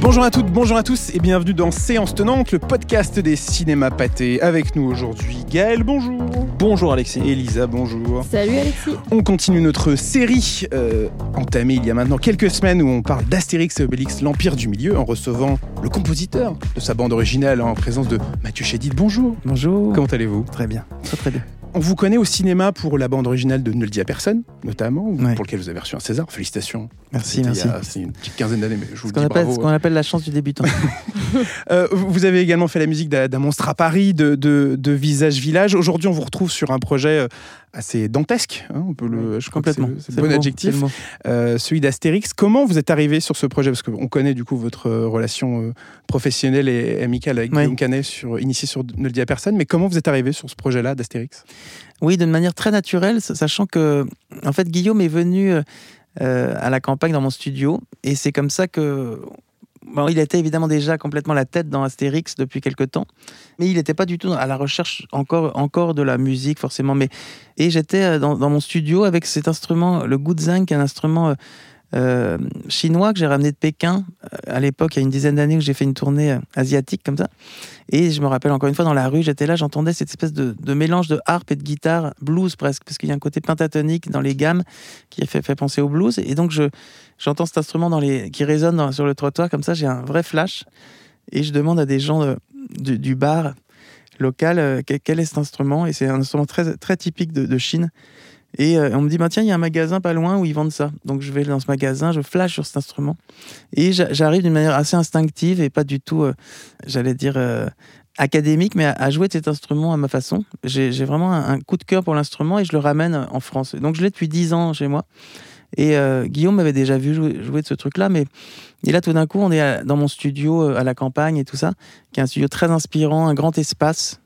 Bonjour à toutes, bonjour à tous et bienvenue dans Séance Tenante, le podcast des cinémas pâtés. Avec nous aujourd'hui Gaël, bonjour. Bonjour Alexis. Elisa, bonjour. Salut Alexis. On continue notre série euh, entamée il y a maintenant quelques semaines où on parle d'Astérix et Obélix, l'Empire du Milieu, en recevant le compositeur de sa bande originale en présence de Mathieu Chédid. Bonjour. Bonjour. Comment allez-vous? Très bien, très très bien. On vous connaît au cinéma pour la bande originale de Ne le dis à personne, notamment, Ouais. pour lequel vous avez reçu un César. Félicitations. Merci, merci. C'est une petite quinzaine d'années, mais je vous Ce dis appelle, bravo. ce qu'on appelle la chance du débutant. Euh, vous avez également fait la musique d'un monstre à Paris, de, de, de Visage Village. Aujourd'hui, on vous retrouve sur un projet euh, assez dantesque. hein, on peut le, je crois que c'est Complètement. c'est bon adjectif. euh, celui d'Astérix. Comment vous êtes arrivé sur ce projet? Parce qu'on connaît du coup votre euh, relation euh, professionnelle et amicale avec. Guillaume Canet, sur, initiée sur Ne le dis à personne. Mais comment vous êtes arrivé sur ce projet-là d'Astérix? Oui, d'une manière très naturelle, sa- sachant que, en fait, Guillaume est venu euh, à la campagne dans mon studio, et c'est comme ça que. Bon, il était évidemment déjà complètement la tête dans Astérix depuis quelque temps, mais il n'était pas du tout à la recherche encore, encore de la musique forcément. Mais et j'étais euh, dans, mon studio avec cet instrument, le guzheng, qui est un instrument euh, chinois que j'ai ramené de Pékin euh, à l'époque, il y a une dizaine d'années que j'ai fait une tournée euh, asiatique comme ça. Et je me rappelle encore une fois dans la rue, j'étais là, j'entendais cette espèce de, mélange de harpe et de guitare, blues presque, parce qu'il y a un côté pentatonique dans les gammes qui fait, penser au blues. Et donc je j'entends cet instrument dans les, qui résonne sur le trottoir comme ça, j'ai un vrai flash. Et je demande à des gens du, bar local quel, est cet instrument? Et c'est un instrument très, très typique de Chine. Et euh, on me dit, bah, tiens, il y a un magasin pas loin où ils vendent ça. Donc je vais dans ce magasin, je flash sur cet instrument. Et j'a- j'arrive d'une manière assez instinctive et pas du tout, euh, j'allais dire, euh, académique, mais à, jouer de cet instrument à ma façon. J'ai vraiment un, coup de cœur pour l'instrument et je le ramène en France. Donc je l'ai depuis 10 ans chez moi. Et Guillaume m'avait déjà vu jouer, de ce truc-là, mais et là tout d'un coup on est dans mon studio à la campagne et tout ça, qui est un studio très inspirant, un grand espace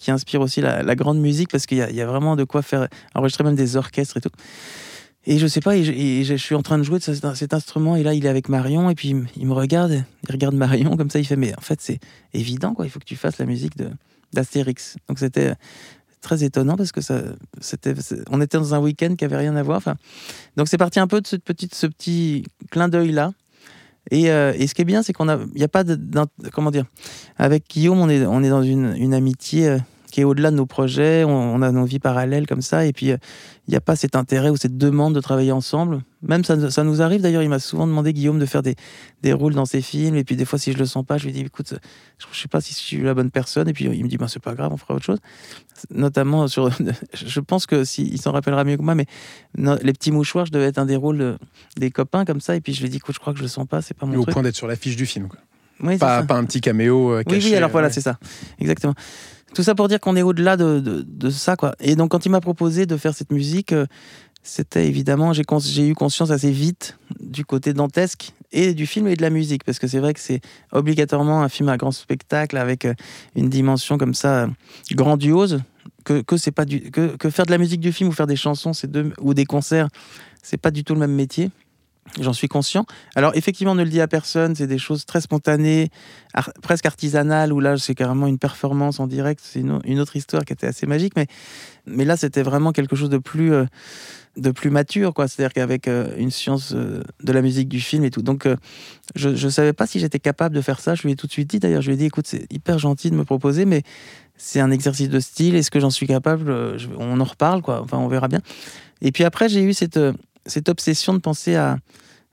qui inspire aussi la, grande musique parce qu'il y, a- vraiment de quoi faire enregistrer même des orchestres et tout. Et je sais pas, et je, suis en train de jouer de cet, instrument et là il est avec Marion et puis il, me- regarde, il regarde Marion comme ça, il fait mais en fait c'est évident quoi, il faut que tu fasses la musique d'Astérix. Donc c'était très étonnant parce que ça, c'était, on était dans un week-end qui avait rien à voir. Enfin, donc c'est parti un peu de cette petite, ce petit clin d'œil là. Et, euh, et ce qui est bien, c'est qu'on a, il n'y a pas de, comment dire, avec Guillaume, on est, on est dans une, amitié euh, qui est au-delà de nos projets. On, on a nos vies parallèles comme ça, et puis euh, il n'y a pas cet intérêt ou cette demande de travailler ensemble. Même ça, ça nous arrive d'ailleurs. Il m'a souvent demandé Guillaume de faire des, des rôles dans ses films, et puis des fois si je le sens pas, je lui dis écoute, je ne sais pas si je suis la bonne personne, et puis il me dit ben c'est pas grave, on fera autre chose. Notamment sur, je pense que s'il s'en rappellera mieux que moi, mais les petits mouchoirs, je devais être un des rôles euh, des copains comme ça, et puis je lui dis écoute, je crois que je le sens pas, c'est pas mon Au truc. point d'être sur l'affiche du film. quoi. Oui, Pas, pas un petit caméo euh, Oui, caché. oui, alors voilà, ouais. c'est ça. Exactement. Tout ça pour dire qu'on est au-delà de, de, de ça, quoi. Et donc, quand il m'a proposé de faire cette musique, euh, c'était évidemment, j'ai eu conscience assez vite du côté dantesque et du film et de la musique, parce que c'est vrai que c'est obligatoirement un film à grand spectacle avec euh, une dimension comme ça euh, grandiose, que, que pas que, faire de la musique du film ou faire des chansons, deux, ou des concerts, c'est pas du tout le même métier. J'en suis conscient. Alors effectivement, ne le dit à personne, c'est des choses très spontanées, presque artisanales, où là c'est carrément une performance en direct, c'est une, une autre histoire qui était assez magique, mais, mais là c'était vraiment quelque chose de plus, euh, de plus mature, quoi. C'est-à-dire qu'avec euh, une science euh, de la musique du film et tout. Donc euh, je ne savais pas si j'étais capable de faire ça, je lui ai tout de suite dit d'ailleurs, je lui ai dit écoute, c'est hyper gentil de me proposer, mais c'est un exercice de style, est-ce que j'en suis capable On en reparle, quoi, enfin on verra bien. Et puis après j'ai eu cette, cette obsession de penser à,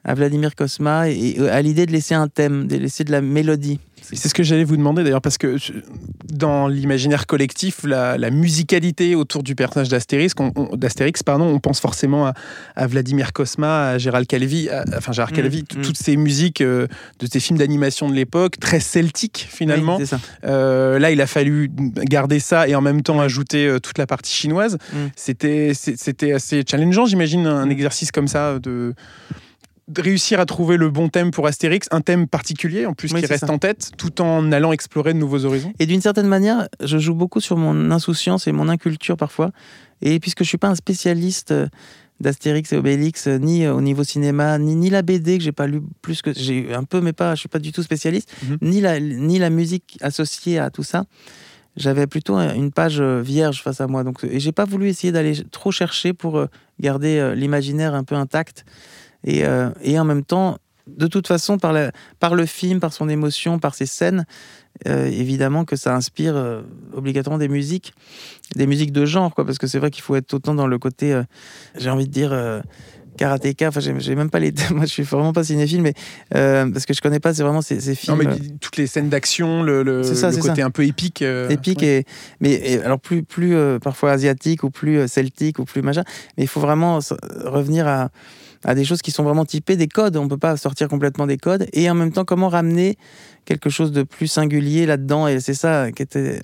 à Vladimir Kosma et, et à l'idée de laisser un thème, de laisser de la mélodie. C'est ce que j'allais vous demander d'ailleurs, parce que dans l'imaginaire collectif, la, la musicalité autour du personnage d'Astérix, on, on- d'Astérix, pardon, on pense forcément à, à Vladimir Kosma, à Gérald Calvi, à- enfin Gérard Mm, Calvi, mm. toutes ces musiques euh, de ces films d'animation de l'époque, très celtiques finalement. Oui, c'est ça. Euh, là, il a fallu garder ça et en même temps ajouter euh, toute la partie chinoise. Mm. C'était, assez challengeant, j'imagine, un exercice comme ça de réussir à trouver le bon thème pour Astérix, un thème particulier en plus Oui, qui reste ça. en tête, tout en allant explorer de nouveaux horizons. Et d'une certaine manière, je joue beaucoup sur mon insouciance et mon inculture parfois. Et puisque je suis pas un spécialiste euh, d'Astérix et Obélix, euh, ni euh, au niveau cinéma, ni, ni la BD que j'ai pas lu plus que j'ai un peu, mais pas, je suis pas du tout spécialiste, Mhm. ni la ni la musique associée à tout ça. j'avais plutôt une page vierge face à moi. Donc, et j'ai pas voulu essayer d'aller trop chercher pour garder l'imaginaire un peu intact. Et, et en même temps, de toute façon, par, par le film, par son émotion, par ses scènes, euh, évidemment que ça inspire euh, obligatoirement des musiques, des musiques de genre, quoi, parce que c'est vrai qu'il faut être autant dans le côté, euh, j'ai envie de dire, karatéka, enfin, j'ai même pas les. Moi, je suis vraiment pas cinéphile, mais parce que je connais pas, c'est vraiment ces, films. Non, mais toutes les scènes d'action, le, le, côté un peu épique. épique, et, mais alors plus, plus parfois asiatique ou plus celtique ou plus machin, mais il faut vraiment revenir à à des choses qui sont vraiment typées, des codes. On ne peut pas sortir complètement des codes. Et en même temps, comment ramener quelque chose de plus singulier là-dedans? Et c'est ça qui était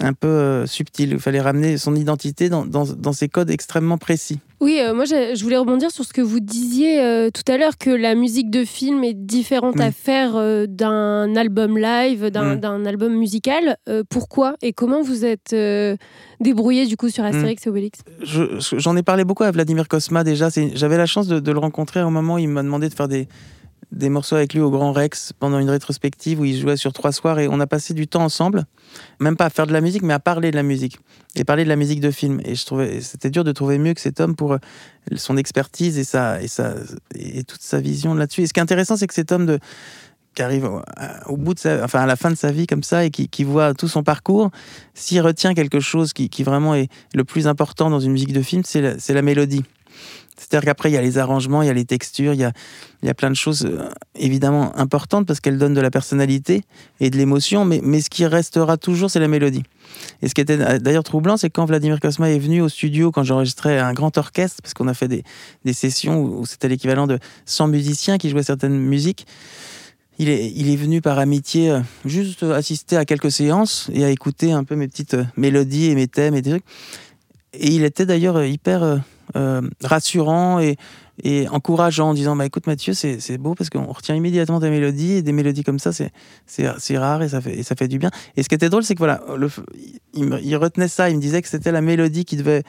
un peu euh, subtil. Il fallait ramener son identité dans, dans, ces codes extrêmement précis. Oui, euh, moi je voulais rebondir sur ce que vous disiez euh, tout à l'heure, que la musique de film est différente à faire d'un album live, d'un mm. album musical. pourquoi et comment vous êtes débrouillé du coup sur Astérix mm. et Obélix? J'en ai parlé beaucoup à Vladimir Kosma déjà. J'avais la chance de, de, le rencontrer au moment où il m'a demandé de faire des, des morceaux avec lui au Grand Rex pendant une rétrospective où il jouait sur trois soirs et on a passé du temps ensemble, même pas à faire de la musique, mais à parler de la musique et parler de la musique de film. Et je trouvais c'était dur de trouver mieux que cet homme pour euh, son expertise et sa et sa et toute sa vision là-dessus. Et ce qui est intéressant, c'est que cet homme de qui arrive au, bout de sa, enfin à la fin de sa vie comme ça et qui, voit tout son parcours, s'il retient quelque chose qui, vraiment est le plus important dans une musique de film, c'est la mélodie. C'est-à-dire qu'après, il y a les arrangements, il y a les textures, il y a, il y a plein de choses euh, évidemment importantes parce qu'elles donnent de la personnalité et de l'émotion, mais, mais ce qui restera toujours, c'est la mélodie. Et ce qui était euh, d'ailleurs troublant, c'est quand Vladimir Kosma est venu au studio, quand j'enregistrais un grand orchestre, parce qu'on a fait des, des sessions où c'était l'équivalent de 100 musiciens qui jouaient certaines musiques. Il est, il est venu par amitié euh, juste assister à quelques séances et à écouter un peu mes petites mélodies et mes thèmes et des trucs. Et il était d'ailleurs hyper euh, rassurant et, encourageant en disant bah, écoute Mathieu, c'est beau parce qu'on retient immédiatement ta mélodie et des mélodies comme ça, c'est rare et ça, fait, du bien. Et ce qui était drôle, c'est que voilà, il, retenait ça, il me disait que c'était la mélodie qui devait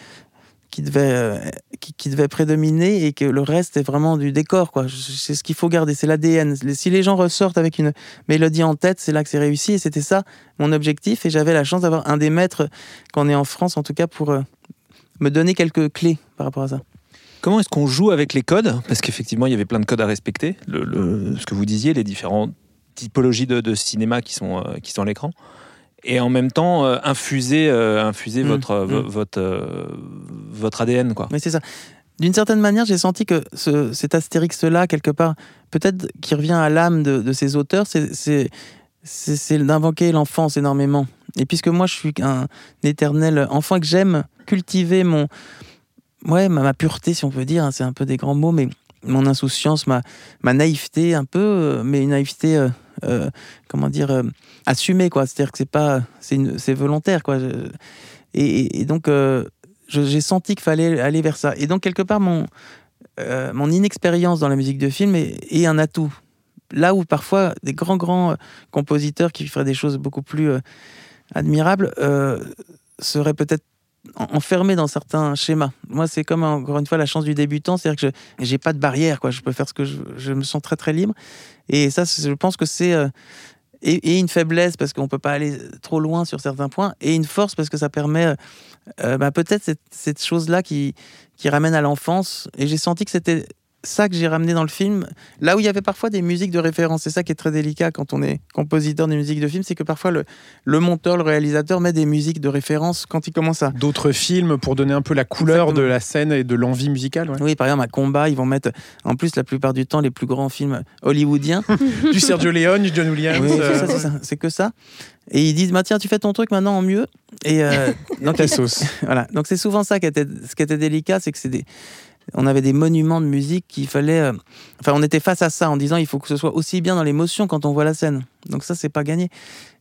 qui devait, euh, qui, devait prédominer et que le reste est vraiment du décor. quoi. C'est ce qu'il faut garder, c'est l'ADN. Si les gens ressortent avec une mélodie en tête, c'est là que c'est réussi et c'était ça mon objectif. Et j'avais la chance d'avoir un des maîtres qu'on est en France, en tout cas, pour, euh, me donner quelques clés par rapport à ça. Comment est-ce qu'on joue avec les codes? Parce qu'effectivement, il y avait plein de codes à respecter. Le, ce que vous disiez, les différentes typologies de, cinéma qui sont, euh, qui sont à l'écran. Et en même temps, euh, infuser, euh, infuser mmh, votre, mmh. votre, votre ADN. Quoi. Mais c'est ça. D'une certaine manière, j'ai senti que ce, cet Astérix-là, quelque part, peut-être qui revient à l'âme de, de, ces auteurs, c'est d'invoquer l'enfance énormément. Et puisque moi, je suis un éternel enfant que j'aime cultiver mon, ouais, ma, pureté, si on peut dire, hein, c'est un peu des grands mots, mais mon insouciance, ma, ma naïveté un peu, euh, mais une naïveté, euh, euh, comment dire, assumée, quoi. C'est-à-dire que c'est pas, c'est volontaire, quoi. Et, donc, j'ai senti qu'il fallait aller vers ça. Et donc, quelque part, mon, mon inexpérience dans la musique de film est, un atout. Là où parfois des grands, grands compositeurs qui feraient des choses beaucoup plus admirables seraient peut-être enfermé dans certains schémas. Moi, c'est comme encore une fois la chance du débutant, c'est-à-dire que je n'ai pas de barrière, quoi. Je peux faire ce que je, je me sens très très libre. Et ça, je pense que c'est euh, et, une faiblesse parce qu'on peut pas aller trop loin sur certains points, et une force parce que ça permet euh, euh, bah, peut-être cette, cette chose-là qui qui ramène à l'enfance. Et j'ai senti que c'était ça que j'ai ramené dans le film. Là où il y avait parfois des musiques de référence, c'est ça qui est très délicat quand on est compositeur de musique de film, c'est que parfois le, le, monteur, le réalisateur met des musiques de référence quand il commence à. D'autres films pour donner un peu la couleur de la scène et de l'envie musicale. Oui, par exemple, à Combat, ils vont mettre en plus la plupart du temps les plus grands films hollywoodiens. du Sergio Leone, du John Williams. Oui, c'est que ça. Et ils disent, bah, tiens, tu fais ton truc maintenant en mieux. Et euh, dans ta sauce. voilà. Donc c'est souvent ça qui était, ce qui était délicat, c'est que c'est des on avait des monuments de musique qu'il fallait. Euh, enfin, on était face à ça en disant il faut que ce soit aussi bien dans l'émotion quand on voit la scène. Donc ça, c'est pas gagné.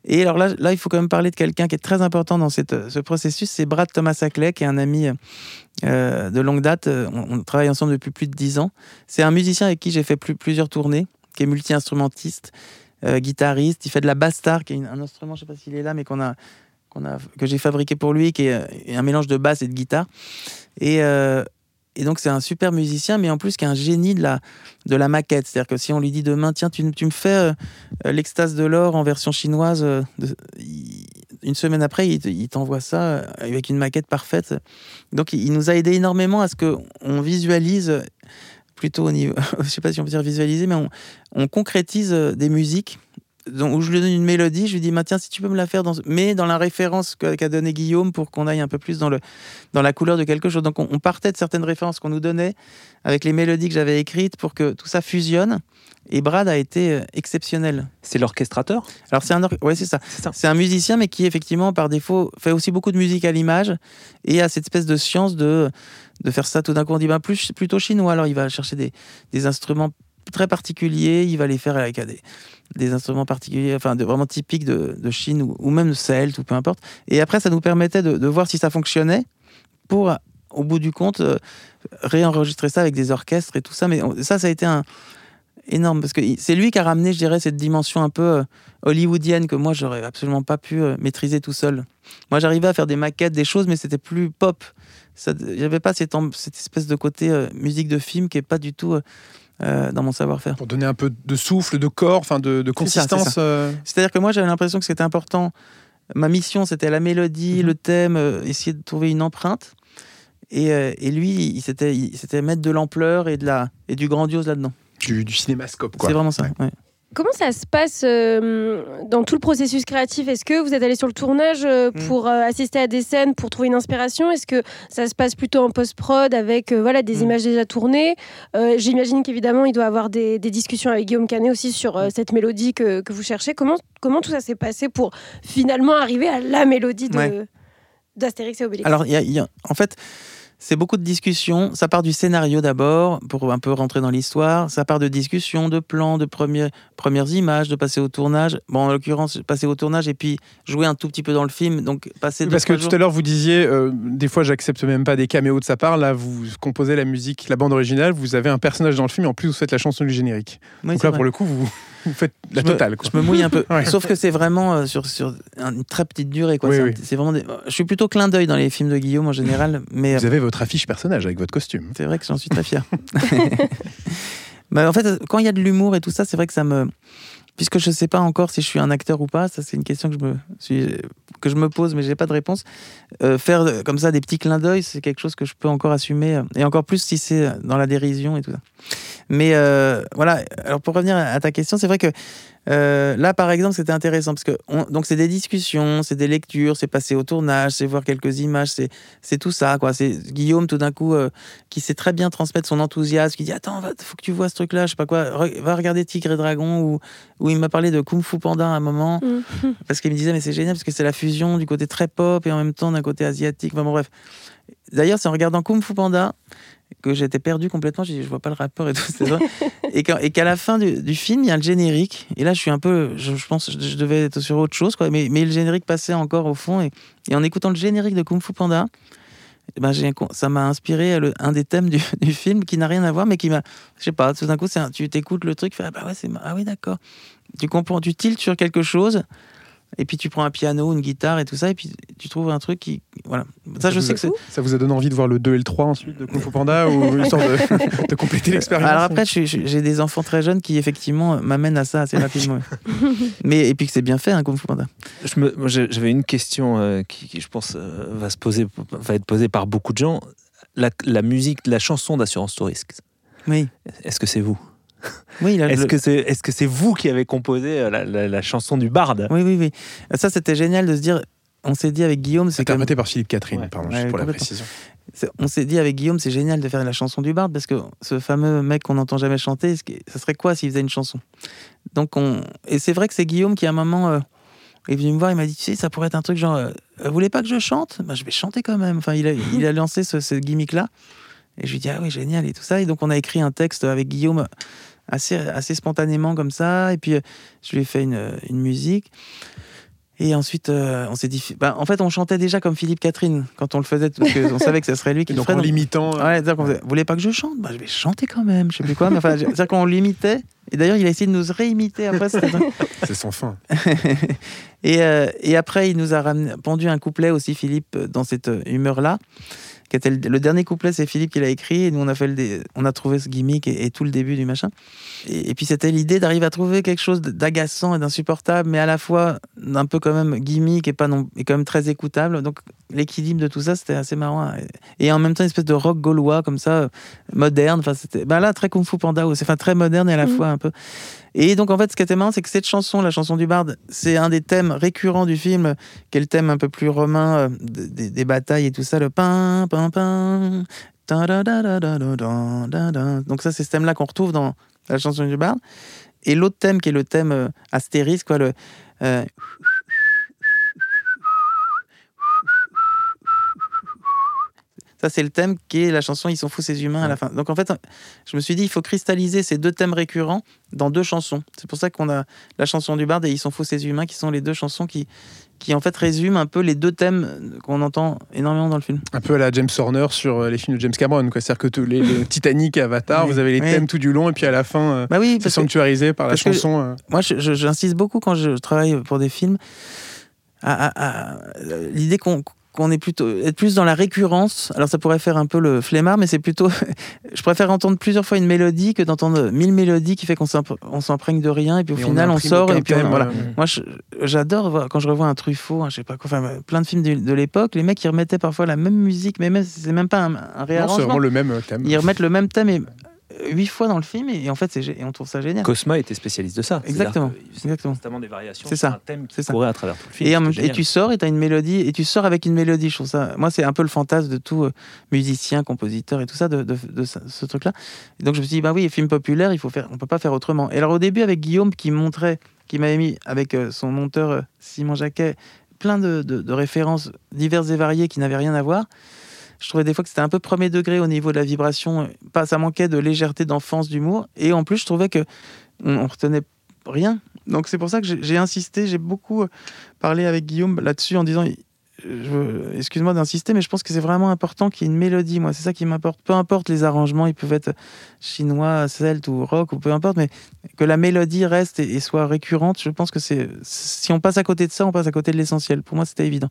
Et alors là, là, il faut quand même parler de quelqu'un qui est très important dans cette, ce processus. C'est Brad Thomas Ackley, qui est un ami euh, de longue date. On, travaille ensemble depuis plus de dix ans. C'est un musicien avec qui j'ai fait plusieurs tournées, qui est multi-instrumentiste, euh, guitariste. Il fait de la basse qui est un instrument, je sais pas s'il est là, mais qu'on a, a, que j'ai fabriqué pour lui, qui est, un mélange de basse et de guitare. Et et donc c'est un super musicien, mais en plus qui est un génie de la, de la maquette. C'est-à-dire que si on lui dit demain, tiens, tu, tu me fais euh, euh, l'extase de l'or en version chinoise, euh, une semaine après, il, t'envoie ça avec une maquette parfaite. Donc, il, nous a aidé énormément à ce qu'on visualise plutôt au niveau, je sais pas si on peut dire visualiser, mais on, concrétise des musiques donc, où je lui donne une mélodie, je lui dis, tiens, si tu peux me la faire, dans, mais dans la référence qu'a donné Guillaume pour qu'on aille un peu plus dans, le, dans la couleur de quelque chose. Donc, on, partait de certaines références qu'on nous donnait avec les mélodies que j'avais écrites pour que tout ça fusionne. Et Brad a été euh, exceptionnel. C'est l'orchestrateur? Alors, c'est un, ouais, c'est ça. C'est un musicien, mais qui, effectivement, par défaut, fait aussi beaucoup de musique à l'image et a cette espèce de science de, de faire ça. Tout d'un coup, on dit, ben, plus, plutôt chinois. Alors, il va chercher des, des instruments très particuliers, il va les faire avec des, des instruments particuliers, enfin de, vraiment typiques de, Chine ou, même de Sahel, tout peu importe. Et après, ça nous permettait de, voir si ça fonctionnait pour, au bout du compte, euh, réenregistrer ça avec des orchestres et tout ça. Mais ça, ça a été un énorme parce que c'est lui qui a ramené, je dirais, cette dimension un peu euh, hollywoodienne que moi, j'aurais absolument pas pu euh, maîtriser tout seul. Moi, j'arrivais à faire des maquettes, des choses, mais c'était plus pop. Il n'y avait pas cette, cette, espèce de côté musique de film qui est pas du tout euh, dans mon savoir-faire. Pour donner un peu de souffle, de corps, enfin de, consistance. Euh. C'est-à-dire que moi j'avais l'impression que c'était important. Ma mission c'était la mélodie, mhm. le thème, euh, essayer de trouver une empreinte. Et, et lui, il s'était mettre de l'ampleur et, de la, et du grandiose là-dedans. Du, du cinémascope, quoi. C'est vraiment ça. Ouais. Comment ça se passe euh, dans tout le processus créatif? Est-ce que vous êtes allé sur le tournage euh, mm. pour euh, assister à des scènes, pour trouver une inspiration? Est-ce que ça se passe plutôt en post-prod avec voilà, des mm. images déjà tournées? J'imagine qu'évidemment, il doit y avoir des, discussions avec Guillaume Canet aussi sur mm. cette mélodie que, que, vous cherchez. Comment, comment tout ça s'est passé pour finalement arriver à la mélodie d'Astérix et Obélix? Alors, y a, en fait, c'est beaucoup de discussions. Ça part du scénario d'abord, pour un peu rentrer dans l'histoire. Ça part de discussions, de plans, de premières, premières images, de passer au tournage. Bon, en l'occurrence, passer au tournage et puis jouer un tout petit peu dans le film. Donc, passer Parce que tout à l'heure, vous disiez, euh, des fois, j'accepte même pas des caméos de sa part. Là, vous composez la musique, la bande originale, vous avez un personnage dans le film et en plus, vous faites la chanson du générique. Donc là, pour le coup, vous vous faites la totale. Je me mouille un peu. Sauf que c'est vraiment euh, sur, sur une très petite durée. Quoi. c'est, vraiment Je suis plutôt clin d'œil dans les films de Guillaume en général. Mais... Vous avez votre affiche personnage avec votre costume. C'est vrai que j'en suis très fier. mais en fait, quand il y a de l'humour et tout ça, c'est vrai que ça me puisque je ne sais pas encore si je suis un acteur ou pas, ça c'est une question que je me, suis, que je me pose, mais j'ai pas de réponse. Euh, faire comme ça des petits clins d'œil, c'est quelque chose que je peux encore assumer, euh, et encore plus si c'est dans la dérision et tout ça. Mais euh, voilà, alors pour revenir à ta question, c'est vrai que euh, là, par exemple, c'était intéressant parce que donc c'est des discussions, c'est des lectures, c'est passer au tournage, c'est voir quelques images, c'est tout ça quoi. C'est Guillaume tout d'un coup euh, qui sait très bien transmettre son enthousiasme, qui dit attends, faut que tu vois ce truc-là, je sais pas quoi, va regarder Tigre et Dragon ou où il m'a parlé de Kung Fu Panda à un moment mm. parce qu'il me disait mais c'est génial parce que c'est la fusion du côté très pop et en même temps d'un côté asiatique. Enfin bon bref. D'ailleurs, c'est en regardant Kung Fu Panda que j'étais perdu complètement. J'ai dit, je vois pas le rapport et tout. et qu'à la fin du, film, il y a le générique. Et là, je suis un peu. Je, pense que je devais être sur autre chose, quoi. Mais, mais le générique passait encore au fond. Et, et en écoutant le générique de Kung Fu Panda, ben, ça m'a inspiré un des thèmes du, film qui n'a rien à voir, mais qui m'a. Je sais pas, tout d'un coup, tu t'écoutes le truc, tu fais, ah, bah ouais, ah oui, d'accord. Tu comprends, tu tiltes sur quelque chose et puis tu prends un piano, une guitare et tout ça, et puis tu trouves un truc qui. Voilà. Ça, je sais que c'est. Ça vous a donné envie de voir le 2 et le 3 ensuite de Kung Fu Panda ou une sorte de, compléter l'expérience Alors après, j'ai des enfants très jeunes qui effectivement m'amènent à ça assez rapidement. Mais, et puis que c'est bien fait, un hein, Kung Fu Panda. J'avais une question euh, qui, je pense, euh, va, se poser, va être posée par beaucoup de gens. La, la musique, la chanson d'Assurance Touriste. Oui. Est-ce que c'est vous? Oui, est-ce que c'est est-ce que c'est vous qui avez composé euh, la, chanson du barde Oui, oui, oui. Ça, c'était génial de se dire. On s'est dit avec Guillaume, c'est interprété par Philippe Catherine, pardon, juste pour la précision. On s'est dit avec Guillaume, c'est génial de faire la chanson du barde parce que ce fameux mec qu'on n'entend jamais chanter, ça serait quoi s'il faisait une chanson? Donc on et c'est vrai que c'est Guillaume qui à un moment euh, est venu me voir, il m'a dit tu sais ça pourrait être un truc genre euh, vous voulez pas que je chante? Bah, je vais chanter quand même. Enfin il a, il a lancé ce, ce gimmick là et je lui dis ah oui génial et tout ça et donc on a écrit un texte avec Guillaume assez, assez spontanément comme ça. Et puis, euh, je lui ai fait une, une musique. Et ensuite, euh, on s'est dit. Bah, en fait, on chantait déjà comme Philippe Catherine quand on le faisait, parce qu'on savait que ce serait lui qui le ferait. en l'imitant. Euh. Ouais, vous voulez pas que je chante? Bah, Je vais chanter quand même, je sais plus quoi. Mais enfin, c'est-à-dire qu'on l'imitait. Et d'ailleurs, il a essayé de nous réimiter après. c'est sans fin. et, et, après, il nous a ramené, pendu un couplet aussi, Philippe, dans cette humeur-là qui était le, dernier couplet, c'est Philippe qui l'a écrit, et nous on a fait le, on a trouvé ce gimmick et, tout le début du machin. Et, puis c'était l'idée d'arriver à trouver quelque chose d'agaçant et d'insupportable, mais à la fois un peu quand même gimmick et pas non, et quand même très écoutable. Donc l'équilibre de tout ça, c'était assez marrant. Et en même temps, une espèce de rock gaulois comme ça, moderne. Enfin, c'était, bah là, très Kung Fu Panda, c'est enfin très moderne et à la mmh. fois un peu. Et donc, en fait, ce qui était marrant, c'est que cette chanson, la chanson du barde, c'est un des thèmes récurrents du film, qui est le thème un peu plus romain euh, des, batailles et tout ça, le pin, pin, pin. Donc, ça, c'est ce thème-là qu'on retrouve dans la chanson du barde. Et l'autre thème, qui est le thème euh, quoi, le. Euh, Ça, c'est le thème qui est la chanson Ils sont fous ces humains à la fin. Donc en fait, je me suis dit, il faut cristalliser ces deux thèmes récurrents dans deux chansons. C'est pour ça qu'on a la chanson du barde et Ils sont fous ces humains qui sont les deux chansons qui, qui en fait résument un peu les deux thèmes qu'on entend énormément dans le film. Un peu à la James Horner sur euh, les films de James Cameron. C'est-à-dire que tous les, Titanic et Avatar, vous avez les thèmes tout du long et puis à la fin, euh, bah oui, c'est sanctuarisé par la chanson. Euh. Moi, j'insiste beaucoup quand je travaille pour des films à l'idée qu'on qu'on est plutôt être plus dans la récurrence. Alors ça pourrait faire un peu le flemmard, mais c'est plutôt. je préfère entendre plusieurs fois une mélodie que d'entendre mille mélodies qui fait qu'on s'imprègne de rien et puis au final on, sort et puis voilà. Moi j'adore quand je revois un Truffaut, hein, je sais pas quoi, enfin plein de films de, l'époque, les mecs ils remettaient parfois la même musique, mais même c'est même pas un, un réarrangement. vraiment le même thème. Ils remettent le même thème et huit fois dans le film et, en fait c'est et on trouve ça génial. Cosma était spécialiste de ça. Exactement. Exactement. Constamment des variations. C'est ça. Un thème qui courait à travers tout le film. Et, et tu sors et tu as une mélodie et tu sors avec une mélodie. Je trouve ça. Moi c'est un peu le fantasme de tout euh, musicien, compositeur et tout ça de, de, ce truc-là. donc je me suis dit bah oui, film populaire, il faut faire, on peut pas faire autrement. Et alors au début avec Guillaume qui montrait, qui m'avait mis avec euh, son monteur euh, Simon Jacquet plein de, de références diverses et variées qui n'avaient rien à voir je trouvais des fois que c'était un peu premier degré au niveau de la vibration. Ça manquait de légèreté, d'enfance, d'humour. Et en plus, je trouvais que on, retenait rien. Donc c'est pour ça que j'ai insisté. J'ai beaucoup parlé avec Guillaume là-dessus en disant excuse-moi d'insister, mais je pense que c'est vraiment important qu'il y ait une mélodie. Moi, c'est ça qui m'importe. Peu importe les arrangements, ils peuvent être chinois, celtes ou rock ou peu importe, mais que la mélodie reste et, soit récurrente. Je pense que si on passe à côté de ça, on passe à côté de l'essentiel. Pour moi, c'était évident.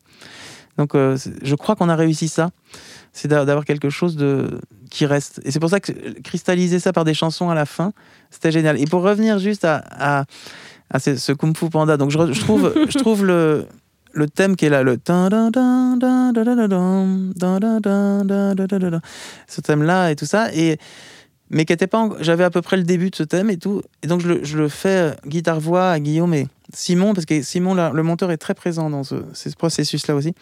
Donc, euh, je crois qu'on a réussi ça c'est d'avoir quelque chose de qui reste. Et c'est pour ça que cristalliser ça par des chansons à la fin, c'était génial. Et pour revenir juste à, à, ce, Kung Fu Panda, donc je, trouve, je trouve le, le thème qui est là, le ce thème-là et tout ça, et mais qui était pas, j'avais à peu près le début de ce thème et tout, et donc je le, fais guitare voix à Guillaume et Simon parce que Simon le monteur est très présent dans ce, ce processus-là aussi.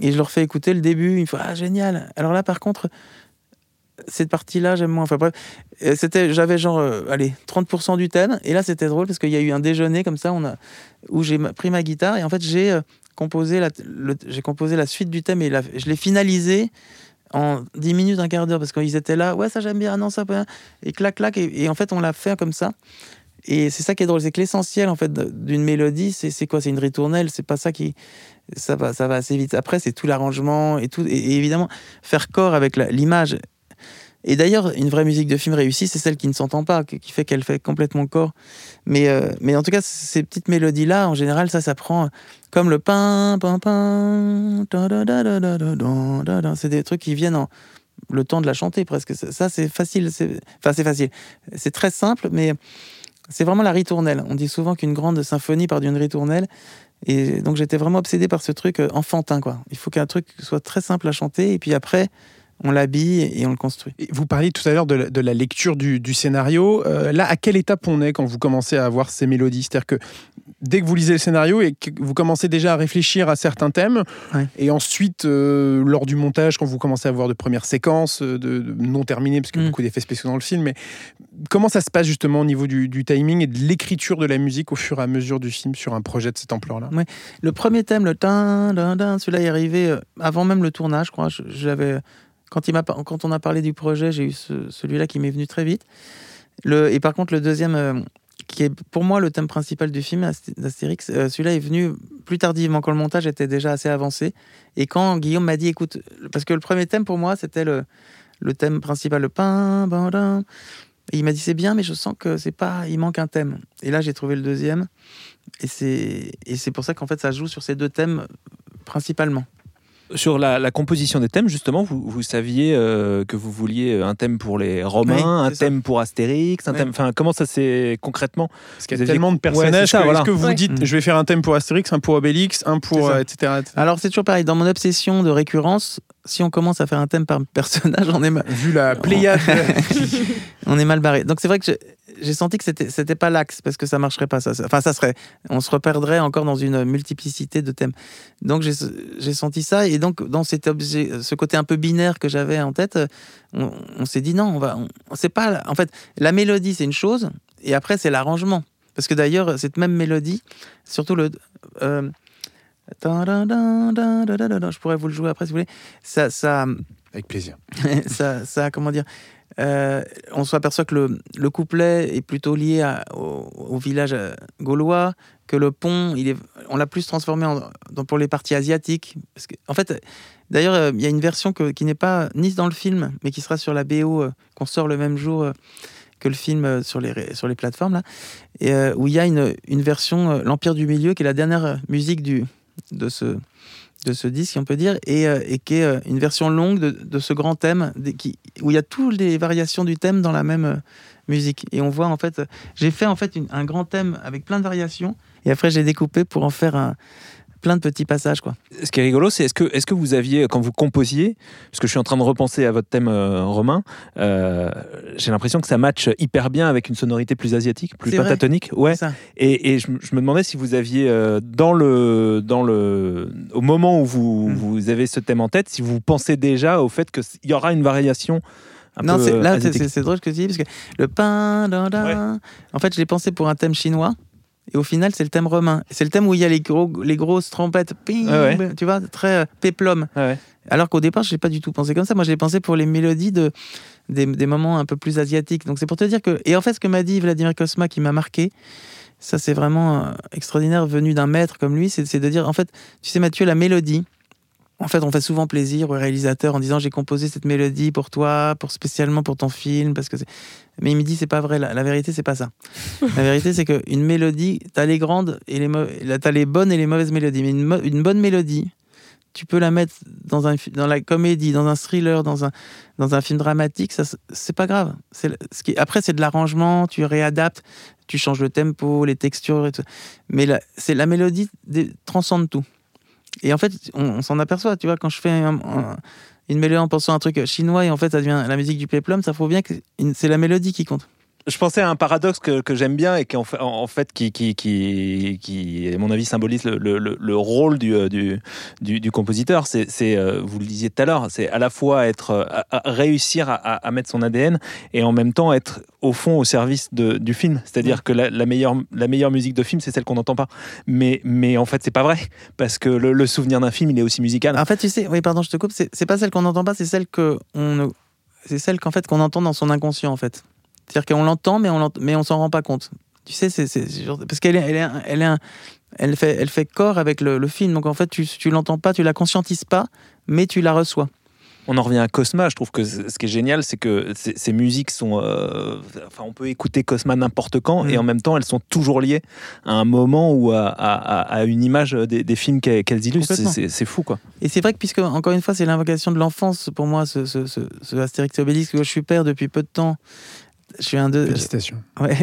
Et je leur fais écouter le début, une fois, ah génial. Alors là, par contre, cette partie-là, j'aime moins. Enfin bref, c'était, j'avais genre, euh, allez, 30% du thème. Et là, c'était drôle parce qu'il y a eu un déjeuner comme ça, où j'ai pris ma guitare et en fait, j'ai euh, composé la, j'ai composé la suite du thème et je l'ai finalisé en 10 minutes, un quart d'heure parce qu'ils étaient là, ouais, ça j'aime bien, non, ça, et clac, clac. et en fait, on l'a fait comme ça. Et c'est ça qui est drôle, c'est que l'essentiel en fait d'une mélodie, c'est quoi? C'est une ritournelle, c'est pas ça qui ça va ça va assez vite. Après, c'est tout l'arrangement et tout et, évidemment faire corps avec l'image. Et d'ailleurs, une vraie musique de film réussie, c'est celle qui ne s'entend pas, qui fait qu'elle fait complètement corps. Mais, euh, mais en tout cas, ces petites mélodies-là, en général, ça, ça prend comme le pain, pain, pain, c'est des trucs qui viennent en le temps de la chanter presque. Ça, c'est facile. Enfin, c'est facile. C'est très simple, mais c'est vraiment la ritournelle. On dit souvent qu'une grande symphonie part d'une ritournelle. Et donc j'étais vraiment obsédé par ce truc euh, enfantin. Quoi. Il faut qu'un truc soit très simple à chanter. Et puis après, on l'habille et on le construit. vous parliez tout à l'heure de, la lecture du, scénario. Euh, là, à quelle étape on est quand vous commencez à avoir ces mélodies? C'est-à-dire que dès que vous lisez le scénario et que vous commencez déjà à réfléchir à certains thèmes, et ensuite, euh, lors du montage, quand vous commencez à voir de premières séquences euh, de, non terminées, parce qu'il y a mm. beaucoup d'effets spéciaux dans le film, mais comment ça se passe justement au niveau du, timing et de l'écriture de la musique au fur et à mesure du film sur un projet de cette ampleur-là? Ouais. Le premier thème, le tin, celui-là est arrivé avant même le tournage, je crois. J'avais quand, on a parlé du projet, j'ai eu celui-là qui m'est venu très vite. Et par contre, le deuxième, euh, qui est pour moi le thème principal du film, d'Astérix, euh, celui-là est venu plus tardivement, quand le montage était déjà assez avancé. Et quand Guillaume m'a dit, écoute, parce que le premier thème pour moi, c'était le, thème principal, le pain, il m'a dit, c'est bien, mais je sens que c'est pas, il manque un thème. Et là, j'ai trouvé le deuxième. Et c'est pour ça qu'en fait, ça joue sur ces deux thèmes principalement. Sur la, la composition des thèmes, justement, vous, vous saviez euh, que vous vouliez un thème pour les Romains, Oui, un ça. thème pour Astérix, un Oui. thème. Enfin, comment ça s'est concrètement Parce qu'il y a tellement de Ouais, personnages ça, que voilà. est-ce que vous Ouais. dites Mm. je vais faire un thème pour Astérix, un pour Obélix, un pour euh, etc. etc. Alors c'est toujours pareil, dans mon obsession de récurrence, si on commence à faire un thème par personnage, on est, ma- Vu la pléiade. on est mal barré. Donc c'est vrai que j'ai- j'ai senti que c'était c'était pas l'axe parce que ça marcherait pas ça. Enfin ça serait, on se reperdrait encore dans une multiplicité de thèmes. Donc j'ai senti ça et donc dans cet objet, ce côté un peu binaire que j'avais en tête, on, s'est dit non, on va, on, c'est pas. En fait, la mélodie c'est une chose et après c'est l'arrangement. Parce que d'ailleurs cette même mélodie, surtout le je pourrais vous le jouer après si vous voulez. Ça, ça, Avec plaisir. ça, ça, comment dire, euh, on s'aperçoit que le, le couplet est plutôt lié au, village euh, gaulois, que le pont, on l'a plus transformé pour les parties asiatiques. En fait, d'ailleurs, euh, il y a une version qui n'est pas ni dans le film, mais qui sera sur la BO euh, qu'on sort le même jour que le film sur les, plateformes, là, et, où il y a une, version, L'Empire du Milieu, qui est la dernière musique de ce de ce disque, on peut dire, et, euh, et qui est euh, une version longue de, de ce grand thème, qui, où il y a toutes les variations du thème dans la même euh, musique. Et on voit en fait, j'ai fait en fait un grand thème avec plein de variations, et après j'ai découpé pour en faire un, plein de petits passages, quoi. Ce qui est rigolo, c'est est-ce que, est-ce que vous aviez, quand vous composiez, parce que je suis en train de repenser à votre thème euh, romain, euh, j'ai l'impression que ça match hyper bien avec une sonorité plus asiatique, plus pentatonique. Ouais. Et, et je, me- je me demandais si vous aviez, euh, dans le, dans le, au moment où vous, Mm. vous avez ce thème en tête, si vous pensez déjà au fait qu'il y aura une variation un non, là, c'est- drôle ce que tu dis, parce que le pain, da, da, en fait, je l'ai pensé pour un thème chinois. Et au final, c'est le thème romain. C'est le thème où il y a les, gros, les grosses trompettes, ping, Ah ouais. tu vois, très euh, péplum. Ouais. Alors qu'au départ, je n'ai pas du tout pensé comme ça. Moi, je l'ai pensé pour les mélodies de, des, des moments un peu plus asiatiques. Donc, c'est pour te dire que. Et en fait, ce que m'a dit Vladimir Kosma qui m'a marqué, ça, c'est vraiment euh, extraordinaire, venu d'un maître comme lui, c'est c'est de dire en fait, tu sais, Mathieu, la mélodie. En fait, on fait souvent plaisir au réalisateur en disant j'ai composé cette mélodie pour toi, pour spécialement pour ton film, parce que. Mais il me dit c'est pas vrai. La, la vérité c'est pas ça. la vérité c'est qu'une mélodie, t'as les grandes et les t'as les bonnes et les mauvaises mélodies. Mais une, bonne mélodie, tu peux la mettre dans, un, dans la comédie, dans un thriller, dans un, dans un film dramatique, ça, c'est pas grave. C'est ce qui, après, c'est de l'arrangement, tu réadaptes, tu changes le tempo, les textures et tout. Mais la, c'est la mélodie transcende tout. Et en fait, on, s'en aperçoit, tu vois, quand je fais un- un- une mélodie en pensant à un truc chinois et en fait ça devient la musique du peplum, ça faut bien que c'est la mélodie qui compte. Je pensais à un paradoxe que, que j'aime bien et qui en fait, en fait qui, qui, qui, qui, à mon avis, symbolise le, le- le- le rôle du, euh, du, du, du compositeur. C'est, euh, vous le disiez tout à l'heure, c'est à la fois être, euh, à- à réussir à, mettre son ADN et en même temps être au fond au service de- du film. C'est-à-dire que la, la meilleure, la meilleure musique de film, c'est celle qu'on n'entend pas. Mais, mais en fait, c'est pas vrai parce que le, le souvenir d'un film, il est aussi musical. En fait, tu sais, oui, pardon, je te coupe, c'est pas celle qu'on n'entend pas, c'est celle que on, c'est celle qu'en fait qu'on entend dans son inconscient en fait. C'est-à-dire qu'on l'entend, mais on mais on s'en rend pas compte. Tu sais, c'est parce qu'elle elle est, elle est un- elle fait, elle fait corps avec le, le film. Donc en fait, tu, tu l'entends pas, tu la conscientises pas, mais tu la reçois. On en revient à Cosma. Je trouve que ce qui est génial, c'est que ces ces musiques sont. euh, enfin, on peut écouter Cosma n'importe quand Mm. et en même temps, elles sont toujours liées à un moment ou à, à- une image des, des films qu'elles illustrent. C'est- fou, quoi. Et c'est vrai que, puisque, encore une fois, c'est l'invocation de l'enfance pour moi, ce, ce, ce, ce Astérix et Obélix, que je suis père depuis peu de temps. Je suis un de. Félicitations. Ouais.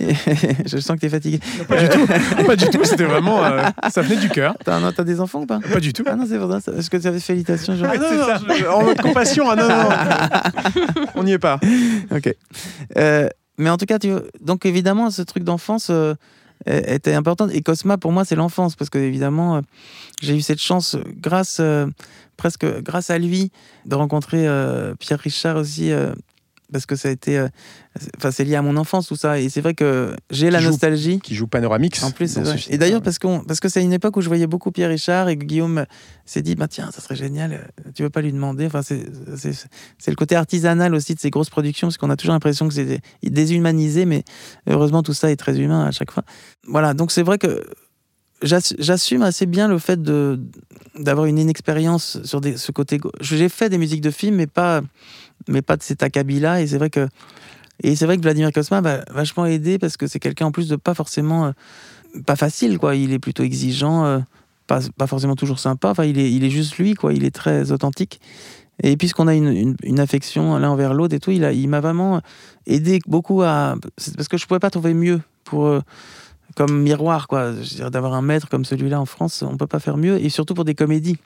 je sens que tu es fatigué. Pas du tout. Pas du tout. C'était vraiment. euh, ça venait du cœur. T'as t'as des enfants ou pas? Pas du tout. Ah non, c'est pour ça. Est-ce que tu avais félicitations genre Ah non, non, je- en mode compassion. Ah non, non. On n'y est pas. Ok. Euh, mais en tout cas, tu donc évidemment, ce truc d'enfance euh, était important. Et Cosma, pour moi, c'est l'enfance. Parce que, évidemment, euh, j'ai eu cette chance, grâce, euh, presque grâce à lui, de rencontrer euh, Pierre Richard aussi. Parce que ça a été. euh, Enfin, c'est lié à mon enfance, tout ça. Et c'est vrai que j'ai la joue nostalgie. Qui joue Panoramix. En plus, vrai. Et d'ailleurs, parce, qu'on, parce que c'est une époque où je voyais beaucoup Pierre Richard et que Guillaume s'est dit bah, tiens, ça serait génial, euh, tu veux pas lui demander? Enfin, c'est, le côté artisanal aussi de ces grosses productions, parce qu'on a toujours l'impression que c'est déshumanisé, mais heureusement, tout ça est très humain à chaque fois. Voilà, donc c'est vrai que j'ass- j'assume assez bien le fait d'avoir une inexpérience sur des, ce côté. J'ai fait des musiques de films, mais pas, mais pas de cet acabit-là, et c'est vrai que. Et c'est vrai que Vladimir Kosma m'a vachement aidé parce que c'est quelqu'un en plus de pas forcément euh, pas facile quoi. Il est plutôt exigeant euh, pas, pas forcément toujours sympa. Enfin, il est, il est juste lui, quoi. Il est très authentique. Et puisqu'on a une, une, affection l'un envers l'autre et tout, il, a, il m'a vraiment aidé beaucoup à. Parce que je pouvais pas trouver mieux pour. euh, comme miroir, quoi. D'avoir un maître comme celui-là en France, on peut pas faire mieux. Et surtout pour des comédies.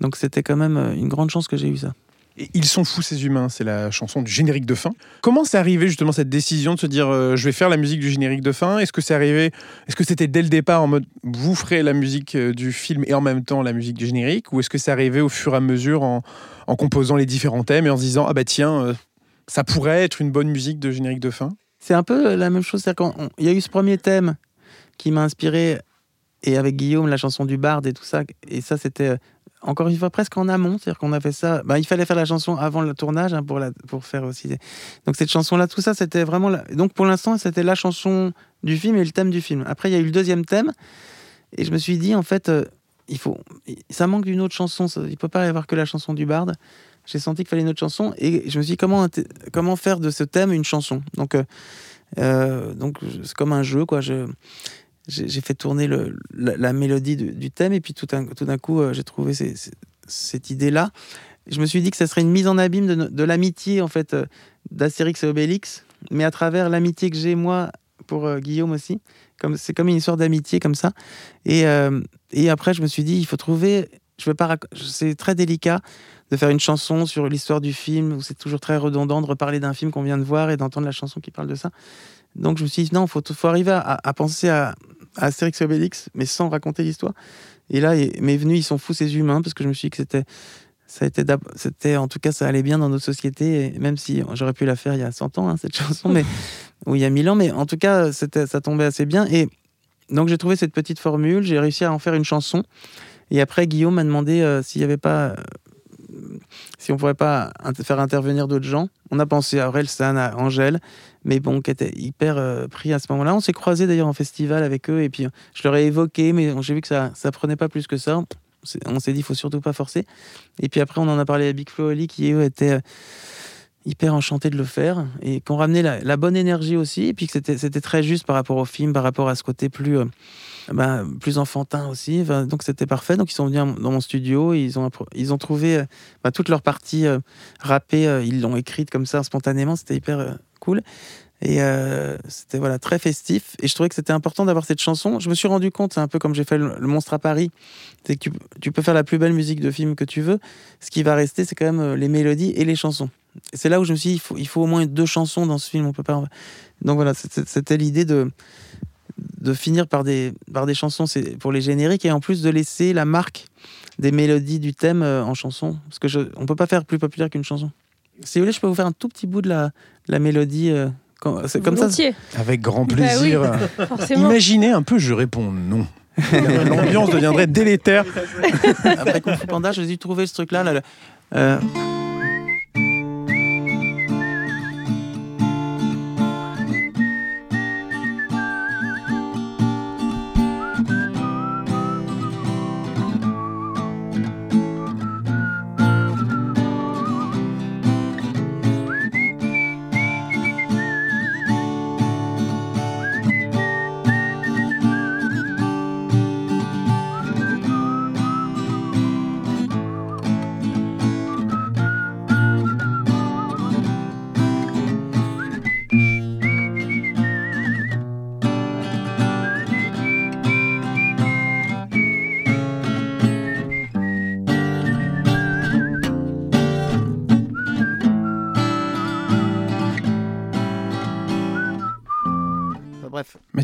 Donc c'était quand même une grande chance que j'ai eu ça. Et Ils sont fous ces humains, c'est la chanson du générique de fin. Comment c'est arrivé justement cette décision de se dire euh, je vais faire la musique du générique de fin? Est-ce que c'est arrivé Est-ce que c'était dès le départ en mode vous ferez la musique euh, du film et en même temps la musique du générique? Ou est-ce que c'est arrivé au fur et à mesure en, composant les différents thèmes et en se disant ah bah tiens euh, ça pourrait être une bonne musique de générique de fin? C'est un peu la même chose. on- Il y a eu ce premier thème qui m'a inspiré, et avec Guillaume, la chanson du barde et tout ça. Et ça, c'était encore une fois presque en amont. C'est-à-dire qu'on a fait ça. Bah, il fallait faire la chanson avant le tournage hein, pour, pour faire aussi. Donc cette chanson-là, tout ça, c'était vraiment. La... Donc pour l'instant, c'était la chanson du film et le thème du film. Après, il y a eu le deuxième thème. Et je me suis dit, en fait, euh, il faut, ça manque d'une autre chanson. Il peut pas y avoir que la chanson du barde. J'ai senti qu'il fallait une autre chanson et je me suis dit comment, comment faire de ce thème une chanson? Donc, euh, euh, donc c'est comme un jeu, quoi. Je, j'ai fait tourner la, mélodie du, thème et puis tout, un- tout d'un coup, euh, j'ai trouvé cette idée-là. Je me suis dit que ça serait une mise en abîme de, l'amitié, en fait, euh, d'Astérix et Obélix, mais à travers l'amitié que j'ai, moi, pour euh, Guillaume aussi. C'est comme une histoire d'amitié, comme ça. Et, après, je me suis dit, il faut trouver. Je veux pas. C'est très délicat de faire une chanson sur l'histoire du film, où c'est toujours très redondant de reparler d'un film qu'on vient de voir et d'entendre la chanson qui parle de ça. Donc je me suis dit, non, il faut, arriver à, penser à, à Astérix et Obélix, mais sans raconter l'histoire. Et là, m'est venu, ils sont fous ces humains, parce que je me suis dit que c'était, ça d'ab- c'était, en tout cas, ça allait bien dans notre société, même si j'aurais pu la faire il y a 100 ans, hein, cette chanson, mais, ou il y a 1000 ans, mais en tout cas, ça tombait assez bien. Et donc j'ai trouvé cette petite formule, j'ai réussi à en faire une chanson. Et après, Guillaume m'a demandé euh, s'il n'y avait pas. Si on pourrait pas faire intervenir d'autres gens. On a pensé à Orelsan, à Angèle, mais bon, qui était hyper euh, pris à ce moment-là. On s'est croisés d'ailleurs en festival avec eux, et puis je leur ai évoqué, mais j'ai vu que ça ça prenait pas plus que ça. On s'est dit, il faut surtout pas forcer. Et puis après, on en a parlé à Big Flo Oli, qui eux étaient euh, hyper enchantés de le faire, et qu'on ramenait la, bonne énergie aussi, et puis que c'était très juste par rapport au film, par rapport à ce côté plus... euh, plus enfantin aussi, donc c'était parfait. Donc ils sont venus dans mon studio, ils ont ils ont trouvé euh, bah, toute leur partie euh, euh, ils l'ont écrite comme ça spontanément, c'était hyper euh, cool. Et c'était voilà très festif. Et je trouvais que c'était important d'avoir cette chanson. Je me suis rendu compte, un peu comme j'ai fait le, Monstre à Paris, c'est que tu, peux faire la plus belle musique de film que tu veux. Ce qui va rester, c'est quand même les mélodies et les chansons. C'est là où je me suis dit, il faut, il faut au moins deux chansons dans ce film. On peut pas. Donc voilà, c'était l'idée de de finir par des, par des chansons c'est pour les génériques et en plus de laisser la marque des mélodies du thème euh, en chanson. Parce que je, on peut pas faire plus populaire qu'une chanson. Si vous voulez, je peux vous faire un tout petit bout de la, la mélodie. euh, c'est comme ça. Avec grand Bah plaisir. forcément. Imaginez un peu, je réponds non. L'ambiance deviendrait délétère. Après Kung Fu Panda, j'ai dû trouver ce truc-là. Là, là. Euh,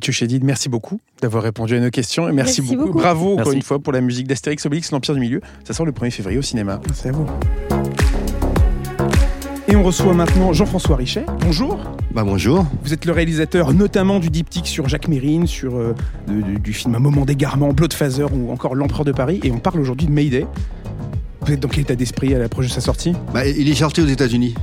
Mathieu Chédid, merci beaucoup d'avoir répondu à nos questions. Et merci, Merci beaucoup. beaucoup. Bravo encore Merci. une fois pour la musique d'Astérix Obélix, l'Empire du Milieu. Ça sort le 1er février au cinéma. C'est à vous. Et on reçoit maintenant Jean-François Richet. Bonjour. Bah bonjour. Vous êtes le réalisateur notamment du diptyque sur Jacques Mérine, sur euh, de- de- du film Un moment d'égarement, Bloodfather ou encore L'Empereur de Paris. Et on parle aujourd'hui de Mayday. Vous êtes dans quel état d'esprit à l'approche de sa sortie? Bah, il est sorti aux États-Unis.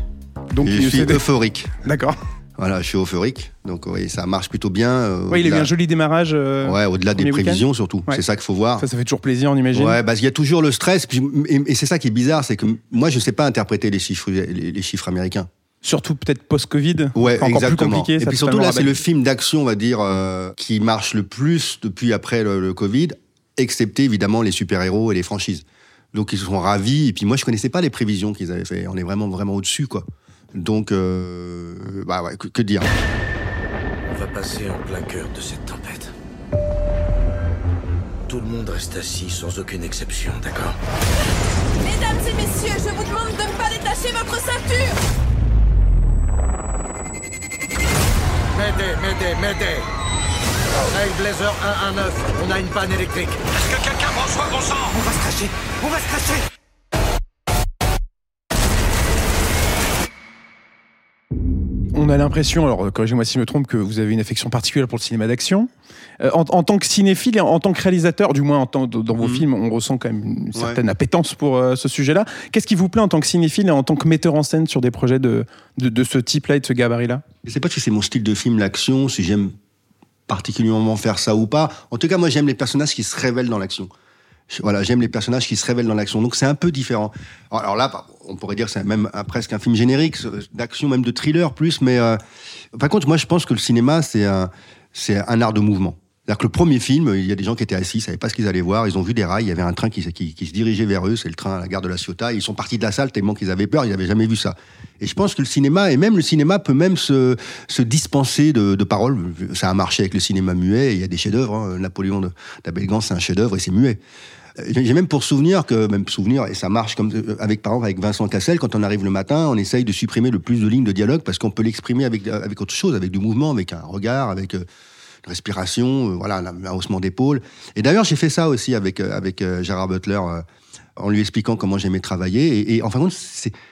Donc, je suis euphorique. D'accord. Voilà, je suis euphorique. Donc oui, ça marche plutôt bien. euh, Ouais, il a eu un joli démarrage. euh, Ouais, au-delà des prévisions surtout. Ouais. C'est ça qu'il faut voir. Ça, ça fait toujours plaisir, on imagine. Ouais, parce qu'il y a toujours le stress. puis- et et c'est ça qui est bizarre, c'est que moi, je sais pas interpréter les chiffres, les, les chiffres américains. Surtout peut-être post-Covid. Ouais, encore exactement. plus compliqué. et ça puis surtout là, c'est le film d'action, on va dire, euh, qui marche le plus depuis après le, le Covid. excepté évidemment les super-héros et les franchises. Donc ils sont ravis. Et puis moi, je connaissais pas les prévisions qu'ils avaient fait. On est vraiment, vraiment au-dessus, quoi. Donc, euh, bah ouais, que, que dire. On va passer en plein cœur de cette tempête. Tout le monde reste assis sans aucune exception, d'accord? Mesdames et messieurs, je vous demande de ne pas détacher votre ceinture. M'aidez, m'aidez, m'aidez Hey Blazer 119, on a une panne électrique. Est-ce que quelqu'un soin bon sang? On va se cracher. On va se cracher On a l'impression, alors corrigez-moi si je me trompe, que vous avez une affection particulière pour le cinéma d'action. Euh, en, en tant que cinéphile et en, en tant que réalisateur, du moins en tant, dans vos Mhm. films, on ressent quand même une certaine appétence pour euh, ce sujet-là. Qu'est-ce qui vous plaît en tant que cinéphile et en tant que metteur en scène sur des projets de, de, de ce type-là et de ce gabarit-là? Je sais pas si c'est mon style de film, l'action, si j'aime particulièrement faire ça ou pas. En tout cas, moi, j'aime les personnages qui se révèlent dans l'action. Voilà, j'aime les personnages qui se révèlent dans l'action. Donc c'est un peu différent. Alors, là, par- on pourrait dire c'est même presque un film générique, d'action, même de thriller plus. Mais euh, par contre, moi, je pense que le cinéma, c'est c'est un art de mouvement. C'est-à-dire que le premier film, il y a des gens qui étaient assis, ils savaient pas ce qu'ils allaient voir, ils ont vu des rails, il y avait un train qui, se- dirigeait vers eux, c'est le train à la gare de la Ciotat, ils sont partis de la salle tellement qu'ils avaient peur, ils n'avaient jamais vu ça. Et je pense que le cinéma, et même le cinéma peut même se, se dispenser de, paroles. Ça a marché avec le cinéma muet, et il y a des chefs-d'œuvre. hein. Napoléon de- d'Abel Gance, c'est un chef-d'œuvre et c'est muet. Euh, J'ai même pour souvenir que, même souvenir, et ça marche comme euh, avec par exemple avec Vincent Cassel, quand on arrive le matin, on essaye de supprimer le plus de lignes de dialogue parce qu'on peut l'exprimer avec, avec autre chose, avec du mouvement, avec un regard, avec euh, respiration, euh, voilà, un, haussement d'épaule. Et d'ailleurs, j'ai fait ça aussi avec, euh, avec euh, Gérard Butler. en lui expliquant comment j'aimais travailler. Et, et en fin de compte,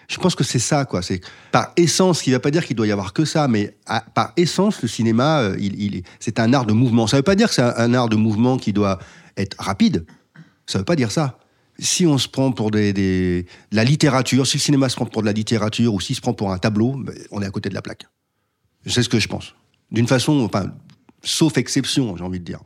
je pense que c'est ça, quoi. C'est par essence, ce qui ne veut pas dire qu'il doit y avoir que ça, mais par essence, le cinéma, c'est un art de mouvement. Ça ne veut pas dire que c'est un, art de mouvement qui doit être rapide. Ça ne veut pas dire ça. Si on se prend pour de la littérature, si le cinéma se prend pour de la littérature ou s'il se prend pour un tableau, ben, on est à côté de la plaque. C'est ce que je pense. D'une façon, enfin, sauf exception, j'ai envie de dire.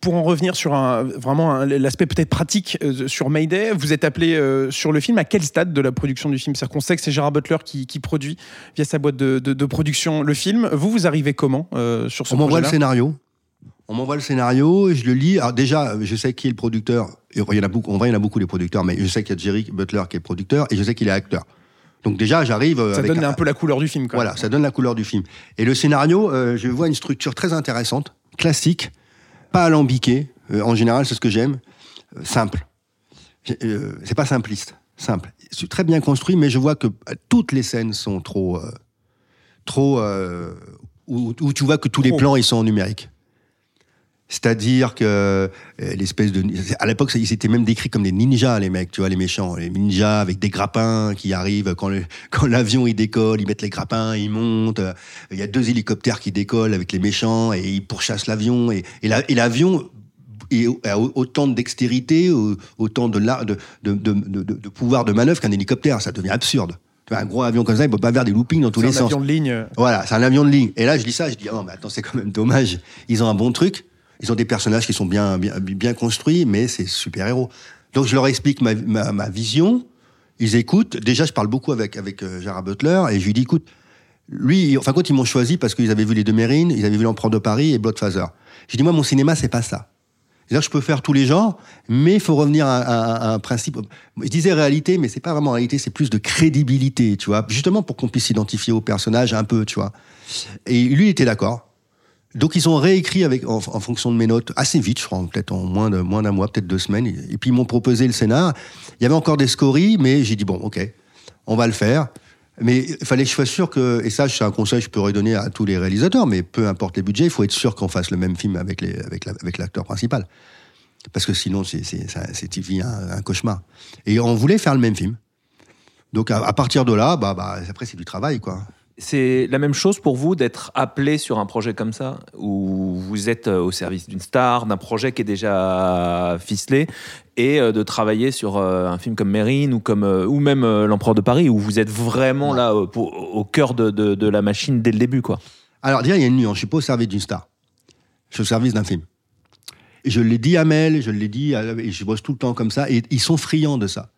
Pour en revenir sur un, vraiment l'aspect peut-être pratique euh, sur Mayday, vous êtes appelé euh, sur le film à quel stade de la production du film? C'est-à-dire qu'on sait que c'est Gérard Butler qui, qui produit via sa boîte de, de- de production le film. Vous, vous arrivez comment euh, sur ce On m'envoie le scénario. On m'envoie le scénario, je le lis. Alors déjà, je sais qui est le producteur. Il y en a beaucoup, en vrai, il y en a beaucoup les producteurs, mais je sais qu'il y a Jerry Butler qui est producteur et je sais qu'il est acteur. Donc déjà, j'arrive. euh, Ça avec donne un peu la couleur du film. Quoi. Voilà, ça donne la couleur du film. Et le scénario, euh, je vois une structure très intéressante, classique, pas alambiquée. Euh, en général, c'est ce que j'aime. Euh, simple. C'est pas simpliste, simple. C'est très bien construit, mais je vois que toutes les scènes sont trop, trop, où, où tu vois que tous les plans ils sont en numérique. C'est-à-dire que euh, l'espèce de à l'époque ils étaient même décrits comme des ninjas les mecs tu vois les méchants les ninjas avec des grappins qui arrivent quand le, quand l'avion il décolle ils mettent les grappins ils montent euh, il y a deux hélicoptères qui décollent avec les méchants et ils pourchassent l'avion et, et, la- et l'avion autant de dextérité, au- autant de, la- de, de, de, de- de pouvoir de manœuvre qu'un hélicoptère. Ça devient absurde. Un gros avion comme ça, il peut pas faire des loopings dans tous C'est les un sens. avion de ligne. Voilà, c'est un avion de ligne. Et là, je dis ça, je dis, oh, mais attends, c'est quand même dommage. Ils ont un bon truc. Ils ont des personnages qui sont bien, bien, bien construits, mais c'est super-héros. Donc, je leur explique ma, ma, vision. Ils écoutent. Déjà, je parle beaucoup avec, avec euh, Gérard Butler et je lui dis, écoute, lui, enfin, quand ils m'ont choisi parce qu'ils avaient vu Les Deux Mérines, ils avaient vu L'Empereur de Paris et Bloodfather. J'ai dit, moi, mon cinéma, c'est pas ça. C'est-à-dire, je peux faire tous les genres, mais il faut revenir à, à- à un principe. Je disais réalité, mais c'est pas vraiment réalité, c'est plus de crédibilité, tu vois. Justement pour qu'on puisse s'identifier au personnage un peu, tu vois. Et lui, il était d'accord. Donc, ils ont réécrit avec, en, fonction de mes notes, assez vite, je crois, peut-être en moins de- moins d'un mois, peut-être deux semaines. Et puis, ils m'ont proposé le scénar. Il y avait encore des scories, mais j'ai dit, bon, OK, on va le faire. Mais il fallait que je sois sûr que, et ça, c'est un conseil que je pourrais donner à tous les réalisateurs, mais peu importe les budgets, il faut être sûr qu'on fasse le même film avec avec avec l'acteur principal. Parce que sinon, c'est, c'est, c'est un cauchemar. Et on voulait faire le même film. Donc, à, à partir de là, bah, bah, après, c'est du travail, quoi. C'est la même chose pour vous d'être appelé sur un projet comme ça, où vous êtes euh, au service d'une star, d'un projet qui est déjà ficelé, et euh, de travailler sur euh, un film comme Mérine ou, comme, ou même L'Empereur de Paris, où vous êtes vraiment là au cœur de, la machine dès le début. quoi. Alors, déjà, il y a une nuance. Je suis pas au service d'une star. Je suis au service d'un film. Je l'ai dit à Mel, je l'ai dit, et je bosse tout le temps comme ça, et ils sont friands de ça.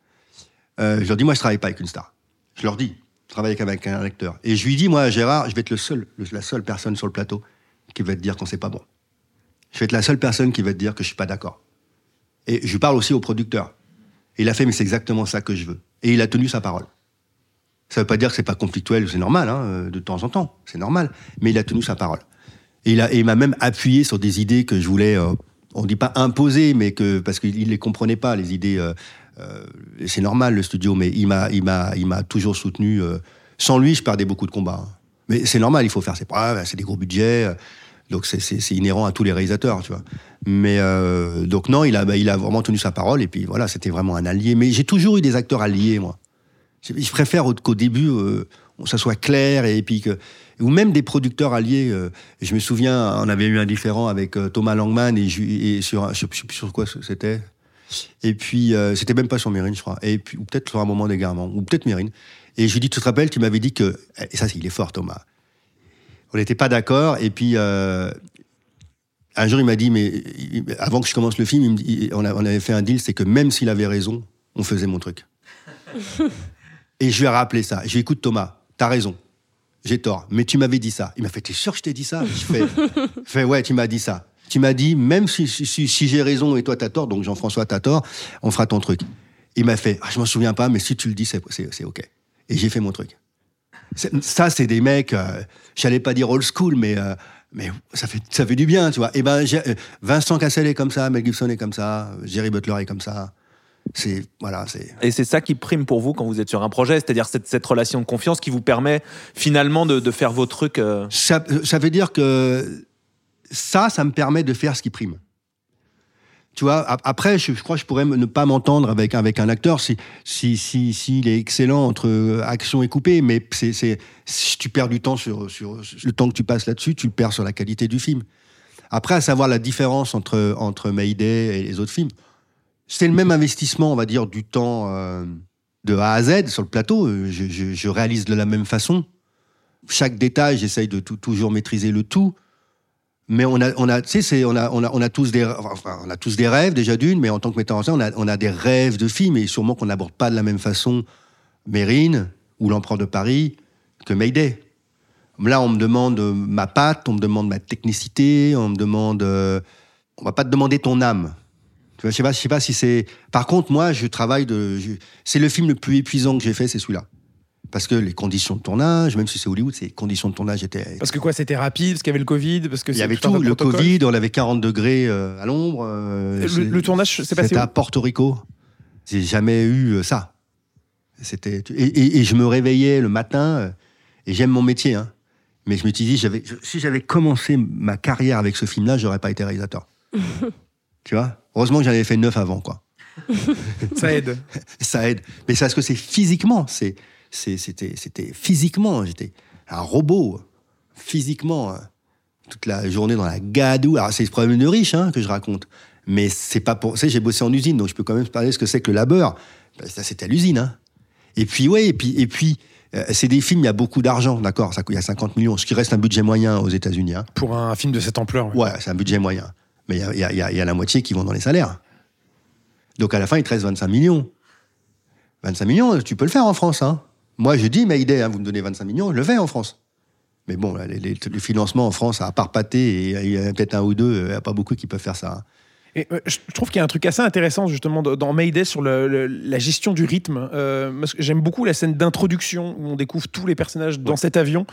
Je leur dis, moi, je travaille pas avec une star. Je leur dis, travaille avec un acteur. Et je lui dis, moi, Gérard, je vais être le seul, la seule personne sur le plateau qui va te dire quand c'est pas bon. Je vais être la seule personne qui va te dire que je suis pas d'accord. Et je parle aussi au producteur. Et il a fait, mais c'est exactement ça que je veux. Et il a tenu sa parole. Ça veut pas dire que c'est pas conflictuel, c'est normal, hein, de temps en temps, c'est normal. Mais il a tenu sa parole. Et il, m'a même appuyé sur des idées que je voulais, euh, on dit pas imposer, mais que parce qu'il les comprenait pas les idées. euh, c'est normal le studio, mais il m'a, il m'a, il m'a toujours soutenu. euh. sans lui, je perdais beaucoup de combats. hein. Mais c'est normal, il faut faire ses preuves, c'est des gros budgets, euh, donc c'est, inhérent à tous les réalisateurs, tu vois. Mais euh, donc non, il a, bah, il a vraiment tenu sa parole et puis voilà, c'était vraiment un allié. Mais j'ai toujours eu des acteurs alliés, moi. Je préfère au- qu'au début, euh, ça soit clair et puis que ou même des producteurs alliés. euh, je me souviens, on avait eu un différent avec euh, Thomas Langman et, et sur, plus sur quoi c'était? Et puis euh, c'était même pas sur Mérine, je crois. Et puis ou peut-être sur un moment d'égarement, ou peut-être Mérine. Et je lui dis, tu te rappelles, tu m'avais dit que et ça, c'est- il est fort, Thomas. On n'était pas d'accord. Et puis euh, un jour, il m'a dit, mais avant que je commence le film, il me dit- il- on, a- on avait fait un deal, c'est que même s'il avait raison, on faisait mon truc. Et je lui ai rappelé ça. Je lui ai dit, écoute Thomas, t'as raison. J'ai tort. Mais tu m'avais dit ça. Il m'a fait, t'es sûr que je t'ai dit ça? Je fais, je fais, ouais, tu m'as dit ça. Tu m'as dit, même si, si, si- si j'ai raison et toi t'as tort, donc Jean-François t'as tort, on fera ton truc. Il m'a fait, ah, je m'en souviens pas, mais si tu le dis, c'est, OK. Et j'ai fait mon truc. Ça, c'est des mecs, euh, j'allais pas dire old school, mais, euh, mais ça, fait, ça fait du bien, tu vois. Et ben, j'ai- euh, Vincent Cassel est comme ça, Mel Gibson est comme ça, Jerry Butler est comme ça. C'est, voilà, c'est. Et c'est ça qui prime pour vous quand vous êtes sur un projet, c'est-à-dire cette, cette relation de confiance qui vous permet finalement de, de faire vos trucs. euh, Ça, ça veut dire que ça, ça me permet de faire ce qui prime. Tu vois, ap- après, je, crois que je pourrais ne pas m'entendre avec, avec un acteur si, si, si, s'il est excellent entre euh, action et coupé, mais c'est, c'est, si tu perds du temps sur, sur, le temps que tu passes là-dessus, tu le perds sur la qualité du film. Après, à savoir la différence entre, entre Mayday et les autres films, c'est le même investissement, on va dire, du temps euh, de A à Z sur le plateau. Je, réalise de la même façon. Chaque détail, j'essaye de toujours maîtriser le tout. Mais on a, on a, tu sais, on a, on a, on a tous des, enfin, on a tous des rêves déjà d'une, mais en tant que metteur en scène, on a, on a des rêves de films et sûrement qu'on n'aborde pas de la même façon Mérine ou l'Empereur de Paris que Mayday. Là, on me demande euh, ma patte, on me demande ma technicité, on me demande, euh, on va pas te demander ton âme. Tu vois, je sais pas, je sais pas si c'est. Par contre, moi, je travaille de. C'est le film le plus épuisant que j'ai fait, c'est celui-là. Parce que les conditions de tournage, même si c'est Hollywood, ces conditions de tournage étaient Parce que quoi, c'était rapide, parce qu'il y avait le Covid, parce que il y avait tout le. Covid, on avait 40 degrés euh, à l'ombre. euh, Le- le tournage, c'est passé C'était à Porto Rico. J'ai jamais eu euh, ça. C'était et, et- et je me réveillais le matin et j'aime mon métier, hein. Mais je me suis dit, j'avais, si j'avais commencé ma carrière avec ce film-là, j'aurais pas été réalisateur. tu vois? Heureusement que j'en avais fait neuf avant, quoi. Ça aide. Ça aide. Mais c'est parce que c'est physiquement, c'est- c'était, physiquement, j'étais un robot, physiquement, hein. toute la journée dans la gadoue. Alors c'est ce problème de riche hein, que je raconte, mais c'est pas pour. Tu sais, j'ai bossé en usine, donc je peux quand même parler de ce que c'est que le labeur. Ben, ça, c'était à l'usine. Hein. Et puis ouais, et puis et puis. euh, c'est des films, il y a beaucoup d'argent, d'accord Il y a 50 millions, ce qui reste un budget moyen aux États-Unis. Hein. Pour un film de cette ampleur. ouais. Ouais, c'est un budget moyen. Mais il y y y a la moitié qui vont dans les salaires. Donc à la fin, il te reste 25 millions. 25 millions, tu peux le faire en France. Hein. Moi, je dis, idée, hein, vous me donnez 25 millions, je le fais en France. Mais bon, les financements en France, à part pâté, il y a peut-être un ou deux, il n'y a pas beaucoup qui peuvent faire ça. hein. Et, euh, je trouve qu'il y a un truc assez intéressant justement dans Mayday sur le- le- la gestion du rythme. Euh, J'aime beaucoup la scène d'introduction où on découvre tous les personnages dans cet avion.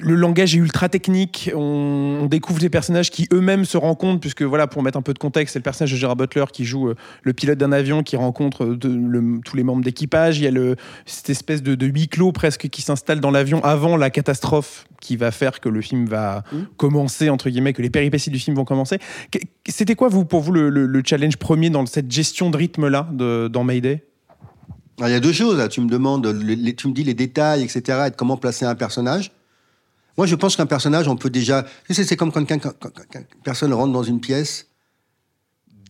Le langage est ultra technique. On, on découvre des personnages qui eux-mêmes se rencontrent, puisque voilà, pour mettre un peu de contexte, c'est le personnage de Gerard Butler qui joue euh, le pilote d'un avion qui rencontre de- le- tous les membres d'équipage. Il y a cette espèce de, de huis clos presque qui s'installe dans l'avion avant la catastrophe qui va faire que le film va commencer, entre guillemets, que les péripéties du film vont commencer. C'était quoi, vous, pour vous, le, le- le challenge premier dans cette gestion de rythme-là dans Mayday? Alors, il y a deux choses. là. Tu me demandes, les- tu me dis les détails, etc., et comment placer un personnage. Moi, je pense qu'un personnage, on peut déjà. Tu sais, c'est comme quand, quelqu'un- quand- quand- quand une personne rentre dans une pièce.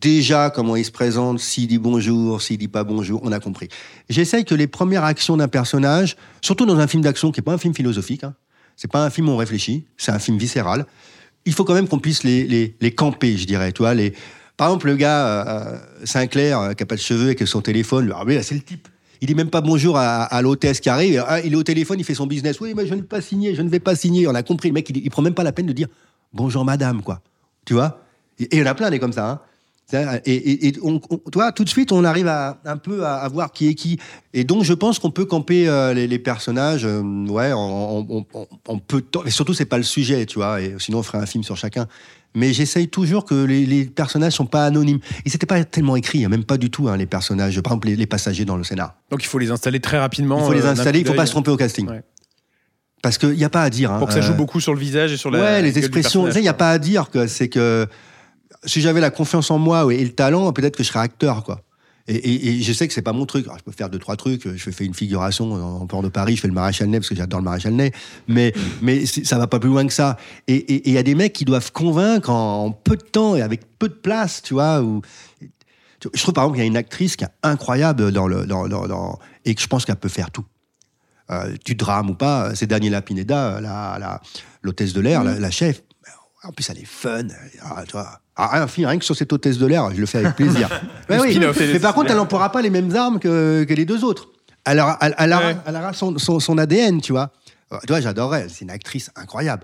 Déjà, comment il se présente, s'il dit bonjour, s'il dit pas bonjour, on a compris. J'essaye que les premières actions d'un personnage, surtout dans un film d'action qui n'est pas un film philosophique, hein, c'est pas un film où on réfléchit, c'est un film viscéral, il faut quand même qu'on puisse les, les, camper, je dirais. Les... Par exemple, le gars, euh, Sinclair, euh, qui n'a pas de cheveux et qui a son téléphone, ah, mais là, c'est le type. Il dit même pas bonjour à, l'hôtesse qui arrive. Ah, il est au téléphone, il fait son business. Oui, mais je ne vais pas signer, je ne vais pas signer. On a compris. Le mec, il, il prend même pas la peine de dire bonjour madame, quoi. Tu vois? Et, et il y en a plein des comme ça. hein. Et, et, et on, on- vois, tout de suite, on arrive à un peu à, à voir qui est qui. Et donc, je pense qu'on peut camper euh, les, les personnages, euh, ouais, en, en- en- en- en peu de temps. Et surtout, c'est pas le sujet, tu vois. Et sinon, on ferait un film sur chacun. Mais j'essaye toujours que les, les personnages sont pas anonymes. Ils n'étaient pas tellement écrits, hein, même pas du tout, hein, les personnages. Par exemple, les, les passagers dans le scénar. Donc il faut les installer très rapidement. Il faut les euh, installer, il coup faut pas se tromper au casting. Ouais. Parce qu'il n'y a pas à dire. hein, Pour que ça joue euh, beaucoup sur le visage et sur la. ouais, les expressions. Il n'y a pas à dire que c'est que si j'avais la confiance en moi ouais, et le talent, peut-être que je serais acteur, quoi. Et, et- et je sais que c'est pas mon truc. Alors, je peux faire deux trois trucs. Je fais une figuration en port de Paris. Je fais le maréchal Ney parce que j'adore le maréchal Ney. Mais mais ça va pas plus loin que ça. Et il y a des mecs qui doivent convaincre en, en peu de temps et avec peu de place, tu vois. Ou je trouve par exemple qu'il y a une actrice qui est incroyable dans le dans, dans- dans- et que je pense qu'elle peut faire tout. Euh, du drame ou pas, c'est Daniela Pineda, la, la, l'hôtesse de l'air, la, la chef. En plus, elle est fun. Ah, tu vois. Ah, un film, rien que sur cette hôtesse de l'air, je le fais avec plaisir. Oui. Mais par contre, elle n'emploiera pas les mêmes armes que, que les deux autres. Elle aura, elle, elle aura- Ouais. elle aura son, son, son ADN, tu vois. Euh, Tu vois, j'adorerais. C'est une actrice incroyable.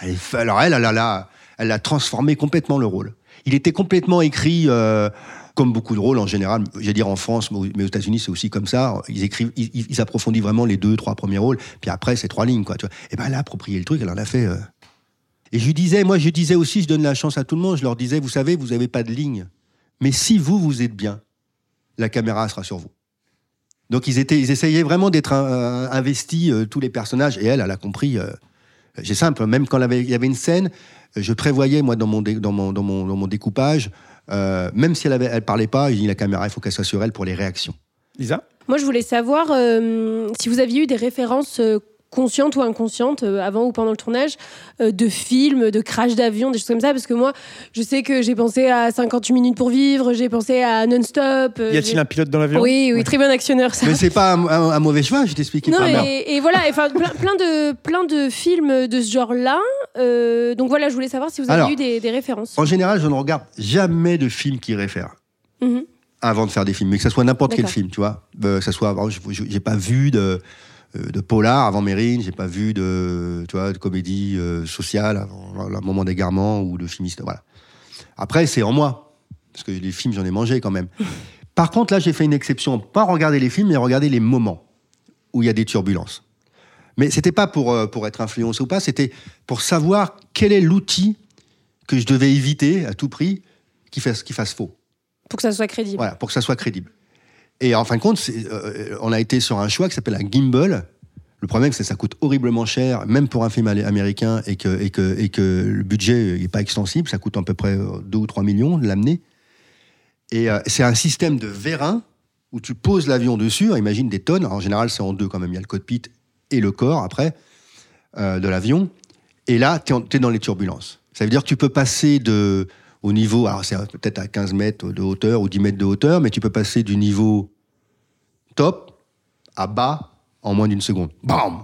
Elle est fun. Alors elle, elle, a, elle a transformé complètement le rôle. Il était complètement écrit, euh, comme beaucoup de rôles en général, j'allais dire en France, mais aux- États-Unis, c'est aussi comme ça. Ils écrivent, ils approfondissent vraiment les deux, trois premiers rôles, puis après, c'est trois lignes, quoi. Tu vois. Et ben, elle a approprié le truc, elle en a fait. euh. Et je lui disais, moi, je disais aussi, je donne la chance à tout le monde. Je leur disais, vous savez, vous n'avez pas de ligne, mais si vous, vous êtes bien, la caméra sera sur vous. Donc ils étaient, ils essayaient vraiment d'être euh, investis euh, tous les personnages. Et elle, elle a compris. euh, j'ai simple, même quand il y avait- une scène, je prévoyais moi dans mon dé- dans mon dans mon, dans mon découpage, euh, même si elle avait, elle parlait pas, j'ai dit la caméra, il faut qu'elle soit sur elle pour les réactions. Lisa? Moi, je voulais savoir euh, si vous aviez eu des références conscientes ou inconscientes, euh, avant ou pendant le tournage, euh, de films, de crash d'avion, des choses comme ça. Parce que moi, je sais que j'ai pensé à 58 minutes pour vivre, j'ai pensé à Non-Stop. euh, Y a-t-il un pilote dans l'avion? Oui, oui, très bon actionneur, ça. Mais c'est pas un, un- un mauvais chemin, je t'expliquais Non, pas. et, et voilà, enfin, plein, plein de, plein de films de ce genre-là. Euh, donc voilà, je voulais savoir si vous avez Alors, eu des, des références. En général, je ne regarde jamais de films qui réfèrent. Mhm. avant de faire des films, mais que ça soit n'importe quel film, tu vois. Euh, que ça soit, j'ai pas vu de, euh, de polar avant Mérine, j'ai pas vu de, tu vois, de comédie euh, sociale avant le moment d'égarement ou de filmiste, voilà. Après, c'est en moi, parce que les films, j'en ai mangé quand même. Par contre, là, j'ai fait une exception, pas regarder les films, mais regarder les moments où il y a des turbulences. Mais c'était pas pour, euh, pour être influencé ou pas, c'était pour savoir quel est l'outil que je devais éviter à tout prix qui fasse, qui fasse faux. Pour que ça soit crédible. Voilà, pour que ça soit crédible. Et en fin de compte, euh, on a été sur un choix qui s'appelle un gimbal. Le problème, c'est que ça coûte horriblement cher, même pour un film américain, et que, le budget n'est pas extensible. Ça coûte à peu près 2 ou 3 millions de l'amener. Et euh, c'est un système de vérin où tu poses l'avion dessus. Imagine des tonnes. En général, c'est en deux quand même. Il y a le cockpit et le corps après euh, de l'avion. Et là, tu es, dans les turbulences. Ça veut dire que tu peux passer de, au niveau, alors c'est peut-être à 15 mètres de hauteur ou 10 mètres de hauteur, mais tu peux passer du niveau top à bas en moins d'une seconde. Bam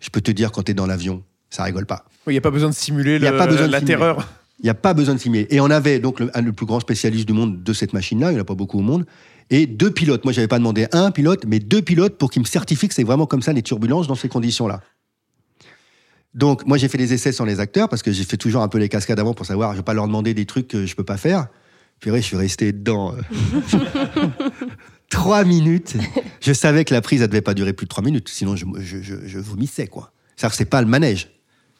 Je peux te dire, quand tu es dans l'avion, ça rigole pas. Il n'y a pas besoin de simuler Il y a le- pas besoin de la simuler. terreur. Il n'y a pas besoin de filmer. Et on avait donc le, un- le plus grand spécialiste du monde de cette machine-là, il n'y en a pas beaucoup au monde, et deux pilotes. Moi, j'avais pas demandé un pilote, mais deux pilotes pour qu'ils me certifient que c'est vraiment comme ça les turbulences dans ces conditions-là. Donc, moi, j'ai fait des essais sur les acteurs parce que j'ai fait toujours un peu les cascades avant pour savoir, je vais pas leur demander des trucs que je peux pas faire. Puis, je suis resté dedans. euh, Trois minutes. Je savais que la prise, elle devait pas durer plus de trois minutes, sinon je, je, je, je vomissais, quoi. Que c'est pas le manège.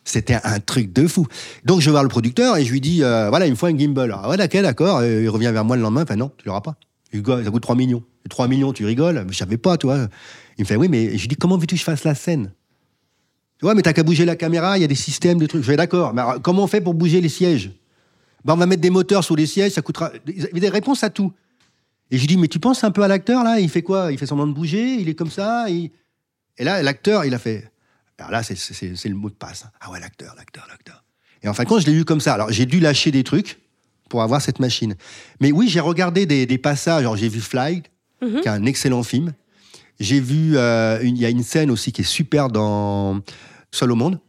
C'était un truc de fou. Donc je vais voir le producteur et je lui dis euh, voilà, il me faut un gimbal. Ah ouais, d'accord, d'accord. Il revient vers moi le lendemain. Enfin non, tu l'auras pas. Il dit, ça coûte 3 millions. 3 millions, tu rigoles Mais Je savais pas, tu vois. Il me fait oui, mais je lui dis comment veux-tu que je fasse la scène? Tu vois, mais t'as qu'à bouger la caméra, il y a des systèmes, des trucs. Je fais d'accord. Mais alors, comment on fait pour bouger les sièges? Ben, On va mettre des moteurs sur les sièges, ça coûtera. Il y avait des réponses à tout. Et je dis mais tu penses un peu à l'acteur là? Il fait quoi? Il fait semblant de bouger Il est comme ça il- Et là, l'acteur, il a fait. Alors là, c'est- c'est c'est le mot de passe. hein. Ah ouais, l'acteur, l'acteur, l'acteur. Et en fin de compte, je l'ai eu comme ça. Alors, j'ai dû lâcher des trucs pour avoir cette machine. Mais oui, j'ai regardé des, des passages. Alors, j'ai vu Fly, qui est un excellent film. J'ai vu, euh, il y a une scène aussi qui est super dans Seul au monde.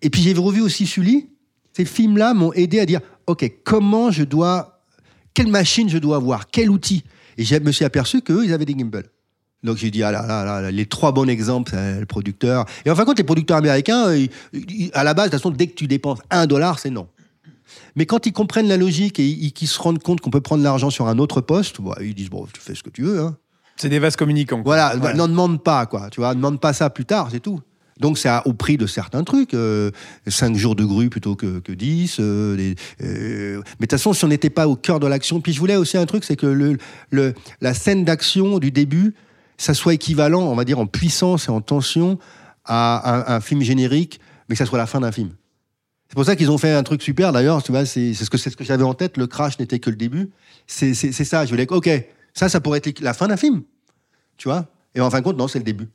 Et puis, j'ai revu aussi Sully. Ces films-là m'ont aidé à dire, OK, comment je dois, quelle machine je dois avoir, quel outil? Et je me suis aperçu qu'eux, ils avaient des gimbals. Donc j'ai dit, ah là, là, là, les trois bons exemples, le producteur. Et en fin de compte, les producteurs américains, à la base, de toute façon, dès que tu dépenses un dollar, c'est non. Mais quand ils comprennent la logique et ils- qu'ils se rendent compte qu'on peut prendre l'argent sur un autre poste, bah, ils disent bon, tu fais ce que tu veux. Hein. C'est des vases communicants. quoi. Voilà, bah, n'en demande pas, quoi. Tu vois, demande pas ça plus tard, c'est tout. Donc c'est au prix de certains trucs, 5 jours de grue plutôt que, que 10. euh, euh, mais de toute façon, si on n'était pas au cœur de l'action, puis je voulais aussi un truc, c'est que le, le, la scène d'action du début, ça soit équivalent, on va dire, en puissance et en tension à un, un film générique, mais que ça soit la fin d'un film. C'est pour ça qu'ils ont fait un truc super, d'ailleurs, tu vois, c'est ce que, ce que j'avais en tête, le crash n'était que le début. C'est ça, je voulais, ok, ça, ça pourrait être la fin d'un film tu vois. Et en fin de compte, non, c'est le début.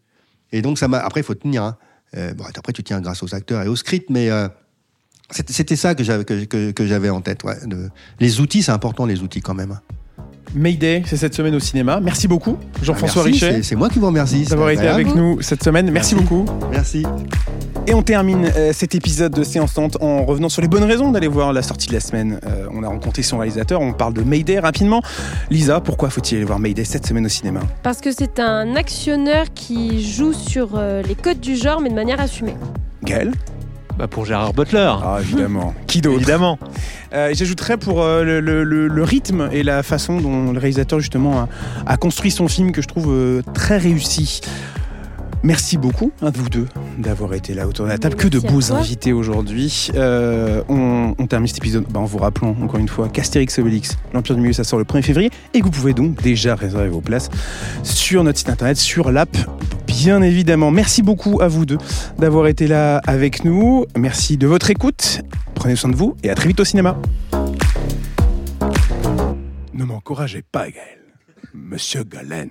Et donc, ça. Après, il faut tenir. Hein. Euh, bon, après, tu tiens grâce aux acteurs et au script, mais euh, c'était ça que j'avais en tête. Les outils, c'est important, les outils quand même. Mayday, c'est cette semaine au cinéma. Merci beaucoup, Jean-François Ah, Merci, Richet, c'est- C'est moi qui vous remercie. c'est d'avoir été avec nous cette semaine. Merci, Merci. beaucoup. Merci. Et on termine euh, cet épisode de Séance Tente en revenant sur les bonnes raisons d'aller voir la sortie de la semaine. Euh, on a rencontré son réalisateur, on parle de Mayday rapidement. Lisa, pourquoi faut-il aller voir Mayday cette semaine au cinéma? Parce que c'est un actionneur qui joue sur euh, les codes du genre, mais de manière assumée. Gaël Bah pour Gérard Butler. Ah, évidemment. Qui d'autre Évidemment. Euh, J'ajouterais pour euh, le, le- le- le rythme et la façon dont le réalisateur justement a, a construit son film que je trouve euh, très réussi. Merci beaucoup à vous deux d'avoir été là autour de la table. Que de beaux invités aujourd'hui. Euh, on, on termine cet épisode bah, en vous rappelant encore une fois qu'Astérix Obélix, l'Empire du Milieu, ça sort le 1er février et que vous pouvez donc déjà réserver vos places sur notre site internet, sur l'app, bien évidemment. Merci beaucoup à vous deux d'avoir été là avec nous. Merci de votre écoute. Prenez soin de vous et à très vite au cinéma. Ne m'encouragez pas, Gaël. Monsieur Galen.